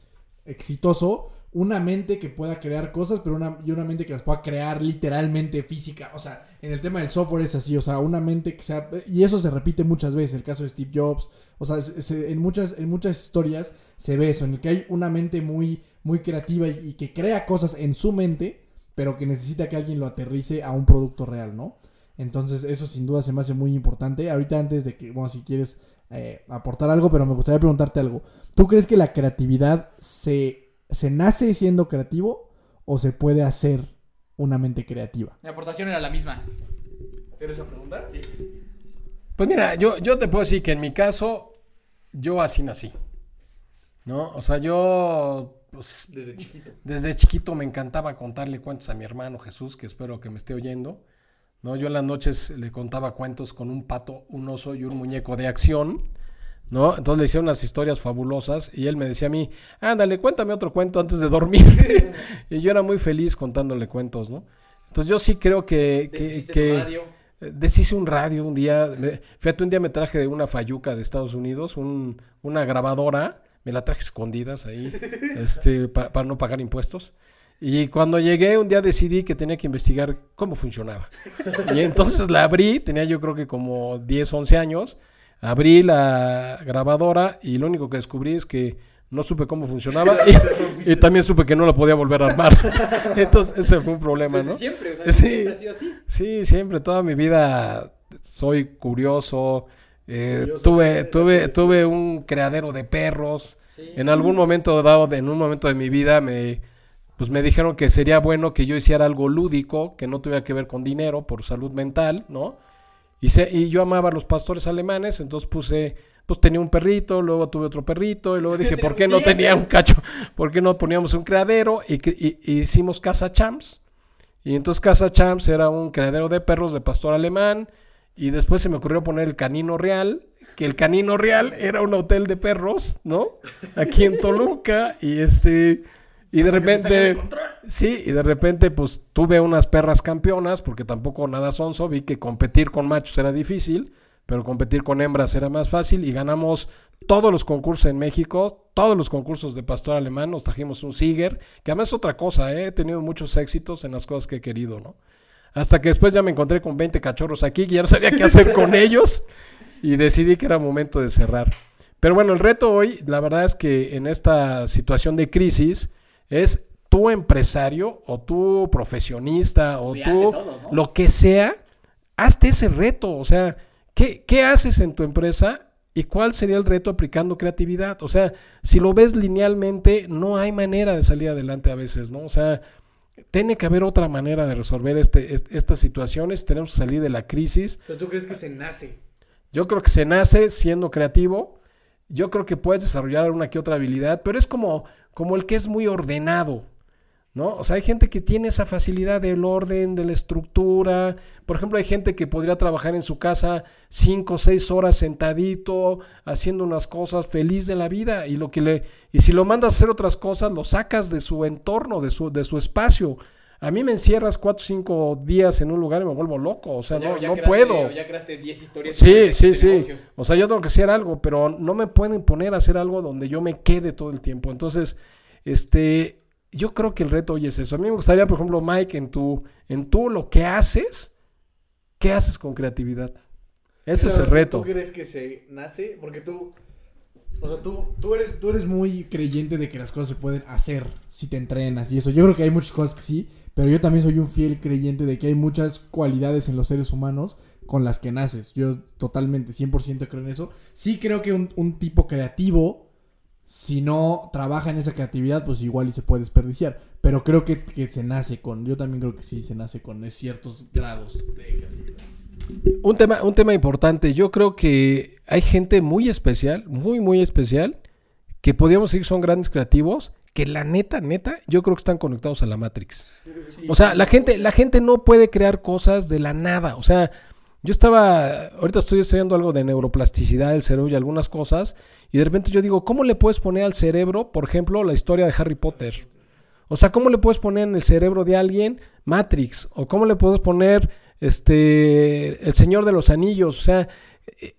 exitoso, una mente que pueda crear cosas, pero una, y una mente que las pueda crear literalmente física. O sea, en el tema del software es así, o sea, una mente que sea, y eso se repite muchas veces, el caso de Steve Jobs, o sea, se- se- en, muchas, en muchas historias se ve eso, en el que hay una mente muy, muy creativa y, y que crea cosas en su mente, pero que necesita que alguien lo aterrice a un producto real, ¿no? Entonces, eso sin duda se me hace muy importante. Ahorita antes de que, bueno, si quieres eh, aportar algo, pero me gustaría preguntarte algo. ¿Tú crees que la creatividad se, se nace siendo creativo o se puede hacer una mente creativa? Mi aportación era la misma. ¿Tienes esa pregunta? Sí. Pues mira, yo, yo te puedo decir que en mi caso, yo así nací. ¿No? O sea, yo pues, Desde chiquito. desde chiquito me encantaba contarle cuentos a mi hermano Jesús, que espero que me esté oyendo. ¿No? Yo en las noches le contaba cuentos con un pato, un oso y un muñeco de acción. ¿No? Entonces le hicieron unas historias fabulosas y él me decía a mí, ándale, cuéntame otro cuento antes de dormir. y yo era muy feliz contándole cuentos, ¿no? Entonces yo sí creo que... que, que eh, Deshice un radio un día. me- fíjate, un día me traje de una fayuca de Estados Unidos, un- una grabadora. Me la traje escondidas ahí, este, pa- para no pagar impuestos. Y cuando llegué, un día decidí que tenía que investigar cómo funcionaba. Y entonces la abrí, tenía yo creo que como 10, 11 años. Abrí la grabadora y lo único que descubrí es que no supe cómo funcionaba y, y también supe que no la podía volver a armar. Entonces ese fue un problema, ¿no? siempre, o sea, Sí. siempre ha sido así. Sí, siempre, toda mi vida soy curioso. eh, Curioso, tuve, tuve, tuve un criadero de perros. En algún momento dado, en un momento de mi vida, me, pues me dijeron que sería bueno que yo hiciera algo lúdico, que no tuviera que ver con dinero, por salud mental, ¿no? Y, se- y yo amaba a los pastores alemanes, entonces puse, pues tenía un perrito, luego tuve otro perrito, y luego dije, ¿por qué no tenía un cacho? ¿Por qué no poníamos un criadero? Y, cre- y- y hicimos Casa Champs. Y entonces Casa Champs era un criadero de perros de pastor alemán. Y después se me ocurrió poner el Canino Real, que el Canino Real era un hotel de perros, ¿no? Aquí en Toluca. Y este. Y de repente. Sí, y de repente, pues tuve unas perras campeonas, porque tampoco nada sonso. Vi que competir con machos era difícil, pero competir con hembras era más fácil. Y ganamos todos los concursos en México, todos los concursos de pastor alemán. Nos trajimos un Siger, que además es otra cosa, ¿eh? he tenido muchos éxitos en las cosas que he querido, ¿no? Hasta que después ya me encontré con 20 cachorros aquí, que ya no sabía qué hacer con ellos. Y decidí que era momento de cerrar. Pero bueno, el reto hoy, la verdad es que en esta situación de crisis, es tu empresario o tu profesionista o tú, todos, ¿no? lo que sea, hazte ese reto. O sea, ¿qué, ¿qué haces en tu empresa y cuál sería el reto aplicando creatividad? O sea, si lo ves linealmente, no hay manera de salir adelante a veces, ¿no? O sea, tiene que haber otra manera de resolver este, est- estas situaciones. Tenemos que salir de la crisis. Pero tú crees que se nace. Yo creo que se nace siendo creativo. Yo creo que puedes desarrollar una que otra habilidad, pero es como, como el que es muy ordenado, ¿no? O sea, hay gente que tiene esa facilidad del orden, de la estructura. Por ejemplo, hay gente que podría trabajar en su casa cinco o seis horas sentadito, haciendo unas cosas, feliz de la vida. Y lo que le, y si lo mandas a hacer otras cosas, lo sacas de su entorno, de su, de su espacio. A mí me encierras cuatro o cinco días en un lugar y me vuelvo loco. O sea, Ya- no, ya no creaste- puedo. Ya creaste 10 historias. Sí, de- sí, de sí. negocios. O sea, yo tengo que hacer algo, pero no me pueden poner a hacer algo donde yo me quede todo el tiempo. Entonces, este, yo creo que el reto hoy es eso. A mí me gustaría, por ejemplo, Mike, en tu, en tú lo que haces, ¿qué haces con creatividad? Ese es el reto. ¿Tú crees que se nace? Porque tú. O sea, tú, tú, eres, tú eres muy creyente de que las cosas se pueden hacer si te entrenas y eso. Yo creo que hay muchas cosas que sí, pero yo también soy un fiel creyente de que hay muchas cualidades en los seres humanos con las que naces. Yo totalmente, 100% creo en eso. Sí creo que un, un tipo creativo, si no trabaja en esa creatividad, pues igual y se puede desperdiciar. Pero creo que, que se nace con, yo también creo que sí se nace con ciertos grados de. Un tema, un tema importante. Yo creo que hay gente muy especial, muy, muy especial, que podríamos decir son grandes creativos, que la neta, neta, yo creo que están conectados a la Matrix. O sea, la gente, la gente no puede crear cosas de la nada. O sea, yo estaba, ahorita estoy estudiando algo de neuroplasticidad del cerebro y algunas cosas, y de repente yo digo, ¿cómo le puedes poner al cerebro, por ejemplo, la historia de Harry Potter? O sea, ¿cómo le puedes poner en el cerebro de alguien Matrix? ¿O cómo le puedes poner este El Señor de los Anillos? O sea,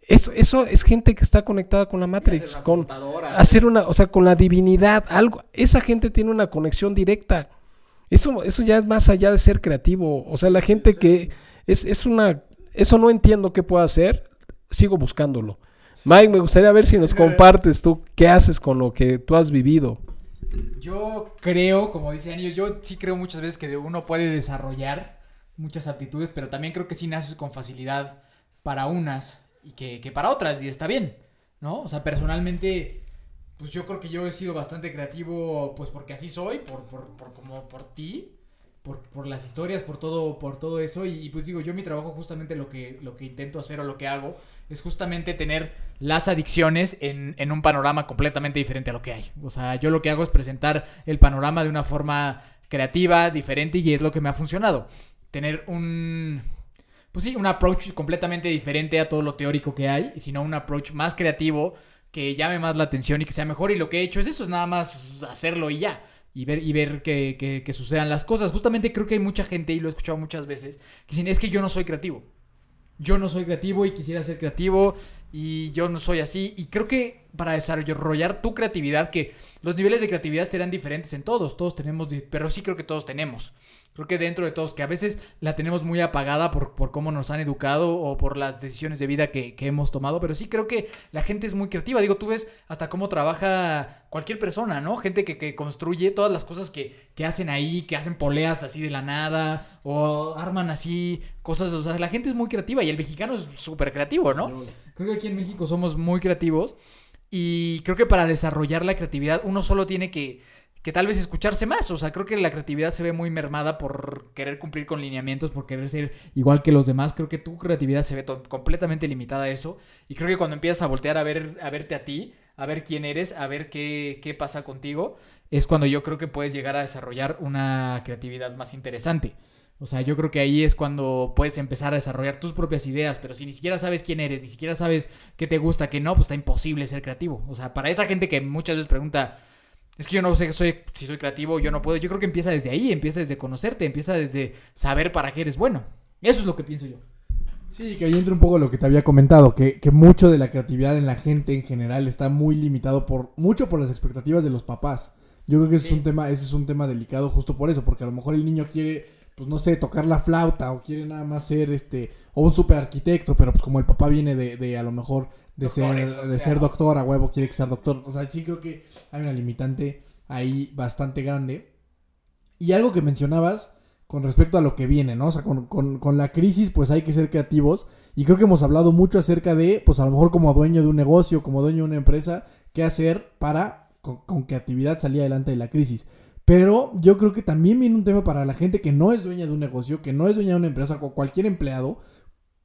eso, eso es gente que está conectada con la Matrix, con hacer una, o sea, con la divinidad, algo. Esa gente tiene una conexión directa. Eso, eso ya es más allá de ser creativo. O sea, la gente que es, es una, eso no entiendo qué puedo hacer. Sigo buscándolo. Mike, me gustaría ver si nos compartes tú qué haces con lo que tú has vivido. Yo creo, como dice Anillo, yo sí creo muchas veces que uno puede desarrollar muchas aptitudes, pero también creo que sí naces con facilidad para unas y que, que para otras, y está bien, ¿no? O sea, personalmente, pues yo creo que yo he sido bastante creativo, pues porque así soy, por, por, por como por ti, por, por las historias, por todo, por todo eso, y, y pues digo, yo mi trabajo justamente lo que, lo que intento hacer o lo que hago es justamente tener las adicciones en, en un panorama completamente diferente a lo que hay. O sea, yo lo que hago es presentar el panorama de una forma creativa, diferente, y es lo que me ha funcionado. Tener un, pues sí, un approach completamente diferente a todo lo teórico que hay, sino un approach más creativo que llame más la atención y que sea mejor. Y lo que he hecho es eso, es nada más hacerlo y ya. Y ver, y ver que, que, que sucedan las cosas. Justamente creo que hay mucha gente, y lo he escuchado muchas veces, que dicen, es que yo no soy creativo. Yo no soy creativo y quisiera ser creativo y yo no soy así. Y creo que para desarrollar tu creatividad, que los niveles de creatividad serán diferentes en todos, todos tenemos, pero sí creo que todos tenemos. Creo que dentro de todos, que a veces la tenemos muy apagada por, por cómo nos han educado o por las decisiones de vida que, que hemos tomado, pero sí creo que la gente es muy creativa. Digo, tú ves hasta cómo trabaja cualquier persona, ¿no? Gente que, que construye todas las cosas que, que hacen ahí, que hacen poleas así de la nada o arman así cosas. O sea, la gente es muy creativa y el mexicano es súper creativo, ¿no? Creo que aquí en México somos muy creativos y creo que para desarrollar la creatividad uno solo tiene que, que tal vez escucharse más. O sea, creo que la creatividad se ve muy mermada por querer cumplir con lineamientos, por querer ser igual que los demás. Creo que tu creatividad se ve completamente limitada a eso. Y creo que cuando empiezas a voltear a ver a verte a ti, a ver quién eres, a ver qué, qué pasa contigo, es cuando yo creo que puedes llegar a desarrollar una creatividad más interesante. O sea, yo creo que ahí es cuando puedes empezar a desarrollar tus propias ideas, pero si ni siquiera sabes quién eres, ni siquiera sabes qué te gusta, qué no, pues está imposible ser creativo. O sea, para esa gente que muchas veces pregunta, es que yo no sé soy, si soy creativo, yo no puedo, yo creo que empieza desde ahí, empieza desde conocerte, empieza desde saber para qué eres bueno. Eso es lo que pienso yo. Sí, que ahí entra un poco lo que te había comentado, que, que mucho de la creatividad en la gente en general está muy limitado por mucho por las expectativas de los papás. Yo creo que ese Sí. es un tema, ese es un tema delicado justo por eso, porque a lo mejor el niño quiere, pues no sé, tocar la flauta o quiere nada más ser este o un super arquitecto, pero pues como el papá viene de, de a lo mejor de Doctores, ser de ser doctor a huevo quiere que sea doctor. O sea, sí creo que hay una limitante ahí bastante grande. Y algo que mencionabas con respecto a lo que viene, ¿no? O sea, con, con- con la crisis, pues hay que ser creativos. Y creo que hemos hablado mucho acerca de, pues a lo mejor como dueño de un negocio, como dueño de una empresa, qué hacer para, con, con creatividad, salir adelante de la crisis. Pero yo creo que también viene un tema para la gente que no es dueña de un negocio, que no es dueña de una empresa, o cualquier empleado.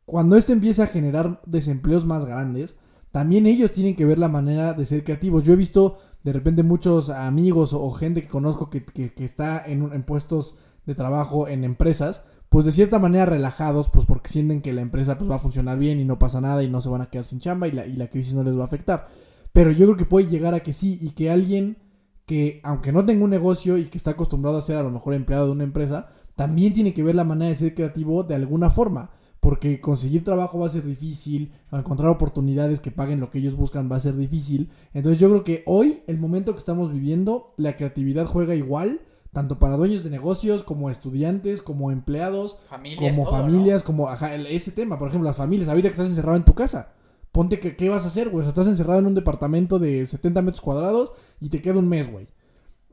Cuando esto empieza a generar desempleos más grandes, también ellos tienen que ver la manera de ser creativos. Yo he visto de repente muchos amigos o, gente que conozco que, que- que está en, en puestos de trabajo en empresas, pues de cierta manera relajados, pues porque sienten que la empresa pues va a funcionar bien y no pasa nada y no se van a quedar sin chamba y la, y la crisis no les va a afectar. Pero yo creo que puede llegar a que sí y que alguien que aunque no tenga un negocio y que está acostumbrado a ser a lo mejor empleado de una empresa, también tiene que ver la manera de ser creativo de alguna forma. Porque conseguir trabajo va a ser difícil, encontrar oportunidades que paguen lo que ellos buscan va a ser difícil. Entonces yo creo que hoy, el momento que estamos viviendo, la creatividad juega igual, tanto para dueños de negocios, como estudiantes, como empleados, Familias, como todo, ¿no? familias, como ajá, ese tema, por ejemplo, las familias, ahorita que estás encerrado en tu casa, ponte que, ¿qué vas a hacer, güey? O sea, estás encerrado en un departamento de 70 metros cuadrados y te queda un mes, güey.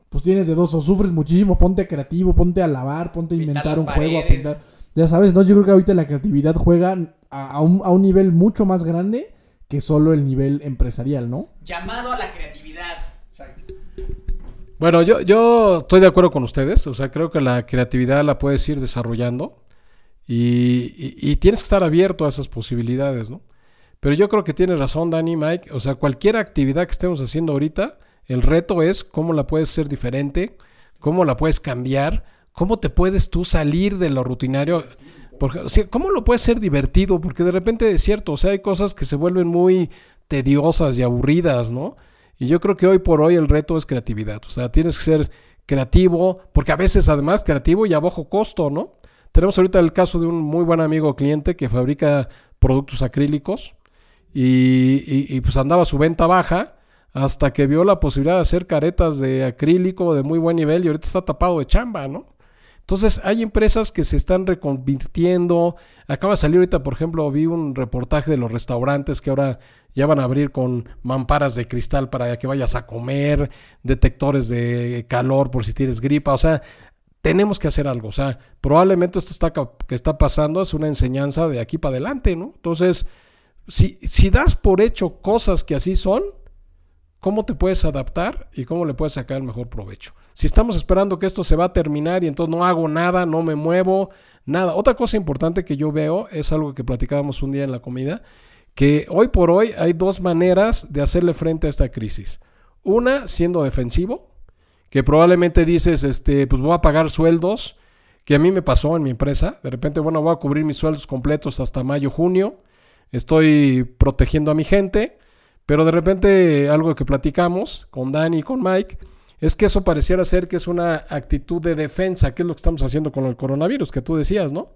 Pues tienes de dos, o sufres muchísimo, ponte creativo, ponte a lavar, ponte a inventar un juego, a pintar. Ya sabes, ¿no? Yo creo que ahorita la creatividad juega a, a un, a un nivel mucho más grande que solo el nivel empresarial, ¿no? Llamado a la creatividad. Bueno, yo, yo estoy de acuerdo con ustedes. O sea, creo que la creatividad la puedes ir desarrollando y, y- y tienes que estar abierto a esas posibilidades, ¿no? Pero yo creo que tiene razón Dani, Mike. O sea, cualquier actividad que estemos haciendo ahorita, el reto es cómo la puedes ser diferente, cómo la puedes cambiar, cómo te puedes tú salir de lo rutinario. Porque, ¿Cómo lo puedes ser divertido? Porque de repente es cierto, o sea, hay cosas que se vuelven muy tediosas y aburridas, ¿no? Y yo creo que hoy por hoy el reto es creatividad. O sea, tienes que ser creativo, porque a veces además creativo y a bajo costo, ¿no? Tenemos ahorita el caso de un muy buen amigo cliente que fabrica productos acrílicos y- y, pues andaba su venta baja hasta que vio la posibilidad de hacer caretas de acrílico de muy buen nivel y ahorita está tapado de chamba, ¿no? Entonces hay empresas que se están reconvirtiendo. Acaba de salir ahorita, por ejemplo, vi un reportaje de los restaurantes que ahora ya van a abrir con mamparas de cristal para que vayas a comer, detectores de calor por si tienes gripa. O sea, tenemos que hacer algo. O sea, probablemente esto está, que está pasando es una enseñanza de aquí para adelante, ¿no? Entonces, si, si das por hecho cosas que así son, ¿cómo te puedes adaptar y cómo le puedes sacar el mejor provecho? Si estamos esperando que esto se va a terminar y entonces no hago nada, no me muevo, nada. Otra cosa importante que yo veo es algo que platicábamos un día en la comida, que hoy por hoy hay dos maneras de hacerle frente a esta crisis. Una, siendo defensivo, que probablemente dices, este, pues voy a pagar sueldos, que a mí me pasó en mi empresa. De repente, bueno, voy a cubrir mis sueldos completos hasta mayo, junio. Estoy protegiendo a mi gente, pero de repente algo que platicamos con Dani y con Mike es que eso pareciera ser que es una actitud de defensa, que es lo que estamos haciendo con el coronavirus, que tú decías, ¿no?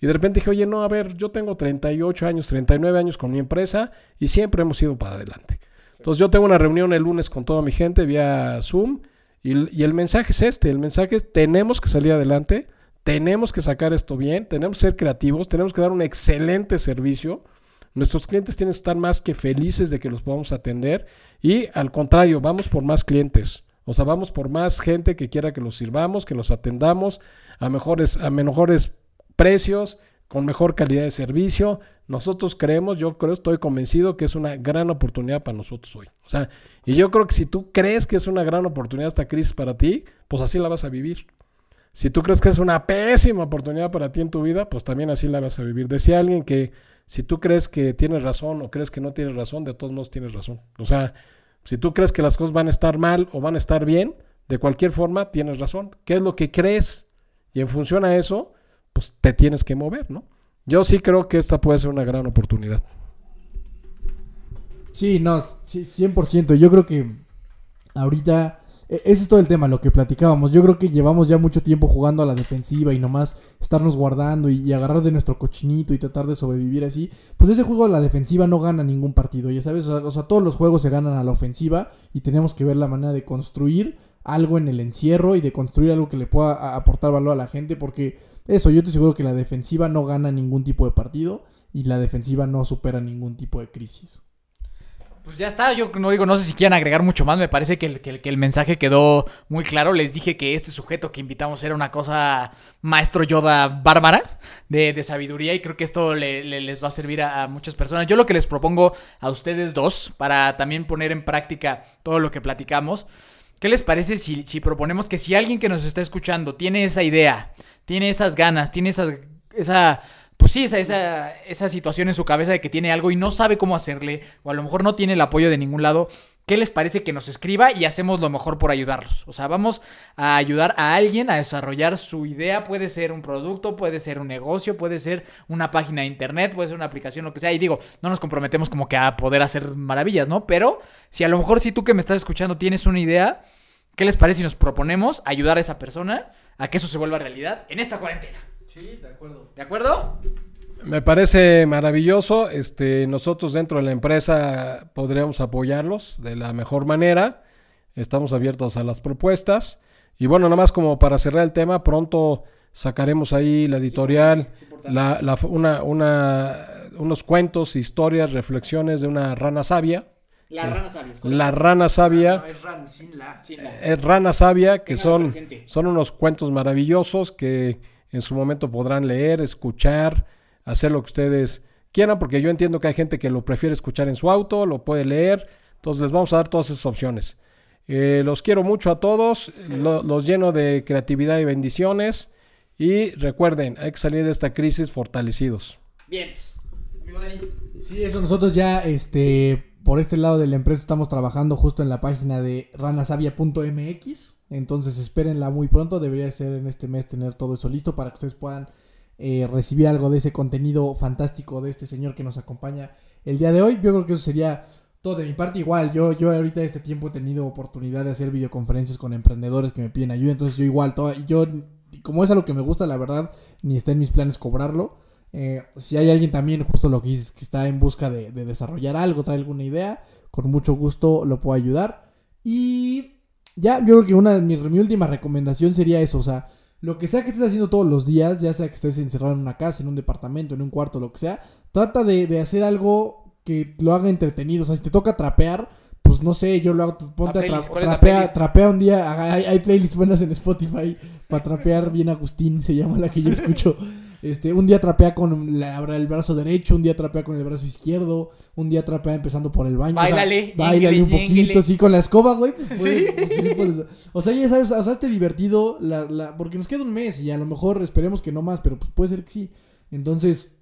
Y de repente dije, oye, no, a ver, yo tengo 38 años, 39 años con mi empresa y siempre hemos ido para adelante. Entonces yo tengo una reunión el lunes con toda mi gente vía Zoom y, y el mensaje es este, el mensaje es tenemos que salir adelante, tenemos que sacar esto bien, tenemos que ser creativos, tenemos que dar un excelente servicio. Nuestros clientes tienen que estar más que felices de que los podamos atender y al contrario, vamos por más clientes. O sea, vamos por más gente que quiera que los sirvamos, que los atendamos a mejores, a mejores precios, con mejor calidad de servicio. Nosotros creemos, yo creo, estoy convencido que es una gran oportunidad para nosotros hoy. O sea, y yo creo que si tú crees que es una gran oportunidad esta crisis para ti, pues así la vas a vivir. Si tú crees que es una pésima oportunidad para ti en tu vida, pues también así la vas a vivir. Decía alguien que si tú crees que tienes razón o crees que no tienes razón, de todos modos tienes razón. O sea, si tú crees que las cosas van a estar mal o van a estar bien, de cualquier forma tienes razón. ¿Qué es lo que crees? Y en función a eso, pues te tienes que mover, ¿no? Yo sí creo que esta puede ser una gran oportunidad. Sí, no, sí, 100%. Yo creo que ahorita, ese es todo el tema, lo que platicábamos. Yo creo que llevamos ya mucho tiempo jugando a la defensiva y nomás estarnos guardando y, agarrar de nuestro cochinito y tratar de sobrevivir así. Pues ese juego a la defensiva no gana ningún partido, ya sabes. O sea, todos los juegos se ganan a la ofensiva y tenemos que ver la manera de construir algo en el encierro y de construir algo que le pueda aportar valor a la gente porque eso, yo estoy seguro que la defensiva no gana ningún tipo de partido y la defensiva no supera ningún tipo de crisis. Pues ya está, yo no digo, no sé si quieren agregar mucho más, me parece que el, que el- mensaje quedó muy claro, les dije que este sujeto que invitamos era una cosa maestro Yoda bárbara de, de sabiduría y creo que esto le- le- les va a servir a, a muchas personas. Yo lo que les propongo a ustedes dos, para también poner en práctica todo lo que platicamos, ¿qué les parece si, si proponemos que si alguien que nos está escuchando tiene esa idea, tiene esas ganas, tiene esa... esa pues sí, esa, esa, esa situación en su cabeza de que tiene algo y no sabe cómo hacerle, o a lo mejor no tiene el apoyo de ningún lado, ¿qué les parece que nos escriba y hacemos lo mejor por ayudarlos? O sea, vamos a ayudar a alguien a desarrollar su idea, puede ser un producto, puede ser un negocio, puede ser una página de internet, puede ser una aplicación, lo que sea, y digo, no nos comprometemos como que a poder hacer maravillas, ¿no? Pero si a lo mejor si tú que me estás escuchando tienes una idea, ¿Qué les parece si nos proponemos ayudar a esa persona a que eso se vuelva realidad en esta cuarentena? Sí, de acuerdo. ¿De acuerdo? Me parece maravilloso. Este, nosotros dentro de la empresa podríamos apoyarlos de la mejor manera. Estamos abiertos a las propuestas. Y bueno, nada más como para cerrar el tema, pronto sacaremos ahí la editorial, la- la- una, una- unos cuentos, historias, reflexiones de una rana sabia. La rana sabia. La rana sabia. No, es ran, sin la. Es Rana Sabia, que son, son unos cuentos maravillosos que en su momento podrán leer, escuchar, hacer lo que ustedes quieran, porque yo entiendo que hay gente que lo prefiere escuchar en su auto, lo puede leer, entonces les vamos a dar todas esas opciones. Eh, los quiero mucho a todos, lo- los lleno de creatividad y bendiciones y recuerden, hay que salir de esta crisis fortalecidos. Bien. Amigo Dani. Sí, eso nosotros ya, este, por este lado de la empresa estamos trabajando justo en la página de ranasavia.mx. Entonces espérenla muy pronto. Debería ser en este mes tener todo eso listo para que ustedes puedan eh, recibir algo de ese contenido fantástico de este señor que nos acompaña el día de hoy. Yo creo que eso sería todo de mi parte. Igual, yo, yo ahorita este tiempo he tenido oportunidad de hacer videoconferencias con emprendedores que me piden ayuda. Entonces yo igual, todo, yo, como es algo que me gusta, la verdad, ni está en mis planes cobrarlo. Eh, si hay alguien también, justo lo que dices, que está en busca de desarrollar algo, trae alguna idea, con mucho gusto lo puedo ayudar. Y ya, yo creo que una de mi, mi última recomendación sería eso, o sea, lo que sea que estés haciendo todos los días, ya sea que estés encerrado en una casa, en un departamento, en un cuarto, lo que sea, trata de, de hacer algo que lo haga entretenido. O sea, si te toca trapear, pues no sé, yo lo hago, ponte a tra- ¿cuál es la trapea, trapea un día, hay, hay playlists buenas en Spotify para trapear bien Agustín, se llama la que yo escucho. Este, un día trapea con la- el brazo derecho, un día trapea con el brazo izquierdo, un día trapea empezando por el baño. o sea, Báilale, báilale un poquito, sí, con la escoba, güey. pues, puedes- pues, sí, o sea, ya sabes, o sea, esté divertido, la, la- porque nos queda un mes y a lo mejor esperemos que no más, pero pues puede ser que sí. Entonces,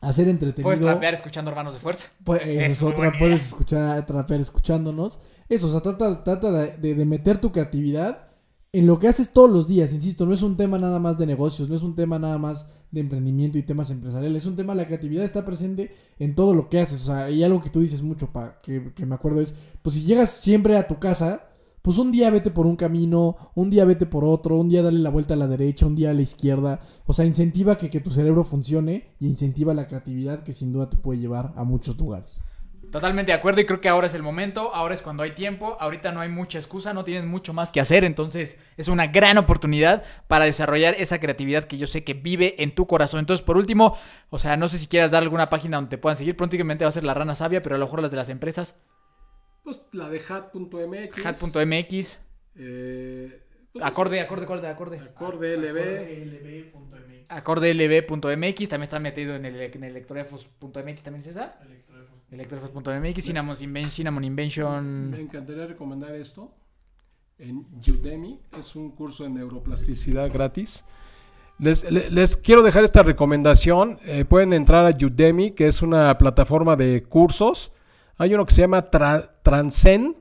hacer entretenido. Puedes trapear escuchando Hermanos de Fuerza. Pues, Es es otra, puedes escuchar, trapear escuchándonos. Eso, o sea, trata, trata de- de meter tu creatividad en lo que haces todos los días. Insisto, no es un tema nada más de negocios, no es un tema nada más de emprendimiento y temas empresariales. Es un tema, la creatividad está presente en todo lo que haces. O sea, y algo que tú dices mucho, pa, que, me acuerdo es, pues si llegas siempre a tu casa, pues un día vete por un camino, un día vete por otro, un día dale la vuelta a la derecha, un día a la izquierda. O sea, incentiva que, que tu cerebro funcione y incentiva la creatividad que sin duda te puede llevar a muchos lugares. Totalmente de acuerdo y creo que ahora es el momento, ahora es cuando hay tiempo, ahorita no hay mucha excusa, no tienes mucho más que hacer, entonces es una gran oportunidad para desarrollar esa creatividad que yo sé que vive en tu corazón. Entonces, por último, o sea, no sé si quieras dar alguna página donde te puedan seguir, prácticamente va a ser la rana sabia, pero a lo mejor las de las empresas, Pues la de hat.mx. hat.mx, eh, pues, acorde, acorde, acorde, acorde. Acorde LB. Acorde lb.mx, también está metido en el, en el electrofos.mx, ¿también es esa? Electrofos.mx, Cinnamon, Inven- Cinnamon Invention. Me encantaría recomendar esto en Udemy. Es un curso de neuroplasticidad gratis. Les, le- les quiero dejar esta recomendación. Eh, pueden entrar a Udemy, que es una plataforma de cursos. Hay uno que se llama Tra- Transcend,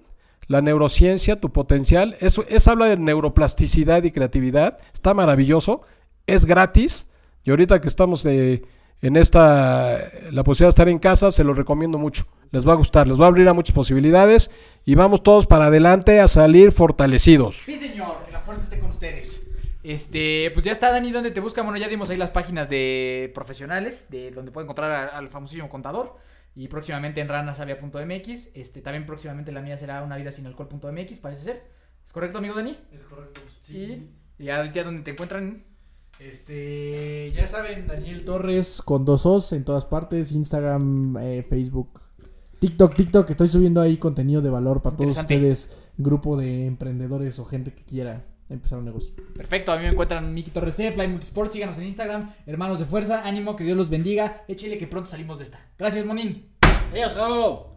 la neurociencia, tu potencial. Es, es habla de neuroplasticidad y creatividad. Está maravilloso. Es gratis. Y ahorita que estamos de- en esta, la posibilidad de estar en casa, se lo recomiendo mucho. Les va a gustar, les va a abrir a muchas posibilidades. Y vamos todos para adelante a salir fortalecidos. Sí, señor, que la fuerza esté con ustedes. Este, pues ya está, Dani, ¿dónde te buscan? Bueno, ya dimos ahí las páginas de profesionales, de donde pueden encontrar al famosísimo contador. Y próximamente en ranasavia.mx. Este, también próximamente la mía será una vida sin alcohol.mx, parece ser. ¿Es correcto, amigo Dani? Es correcto. Y, y ya, ya donde te encuentran. Este, ya saben, Daniel Torres con dos O's en todas partes, Instagram, eh, Facebook, TikTok, TikTok, estoy subiendo ahí contenido de valor para todos ustedes, grupo de emprendedores o gente que quiera empezar un negocio. Perfecto, a mí me encuentran Miki Torres C, Fly Multisport, síganos en Instagram, hermanos de fuerza, ánimo, que Dios los bendiga, échele que pronto salimos de esta. Gracias, Monín. Adiós. ¡Bravo!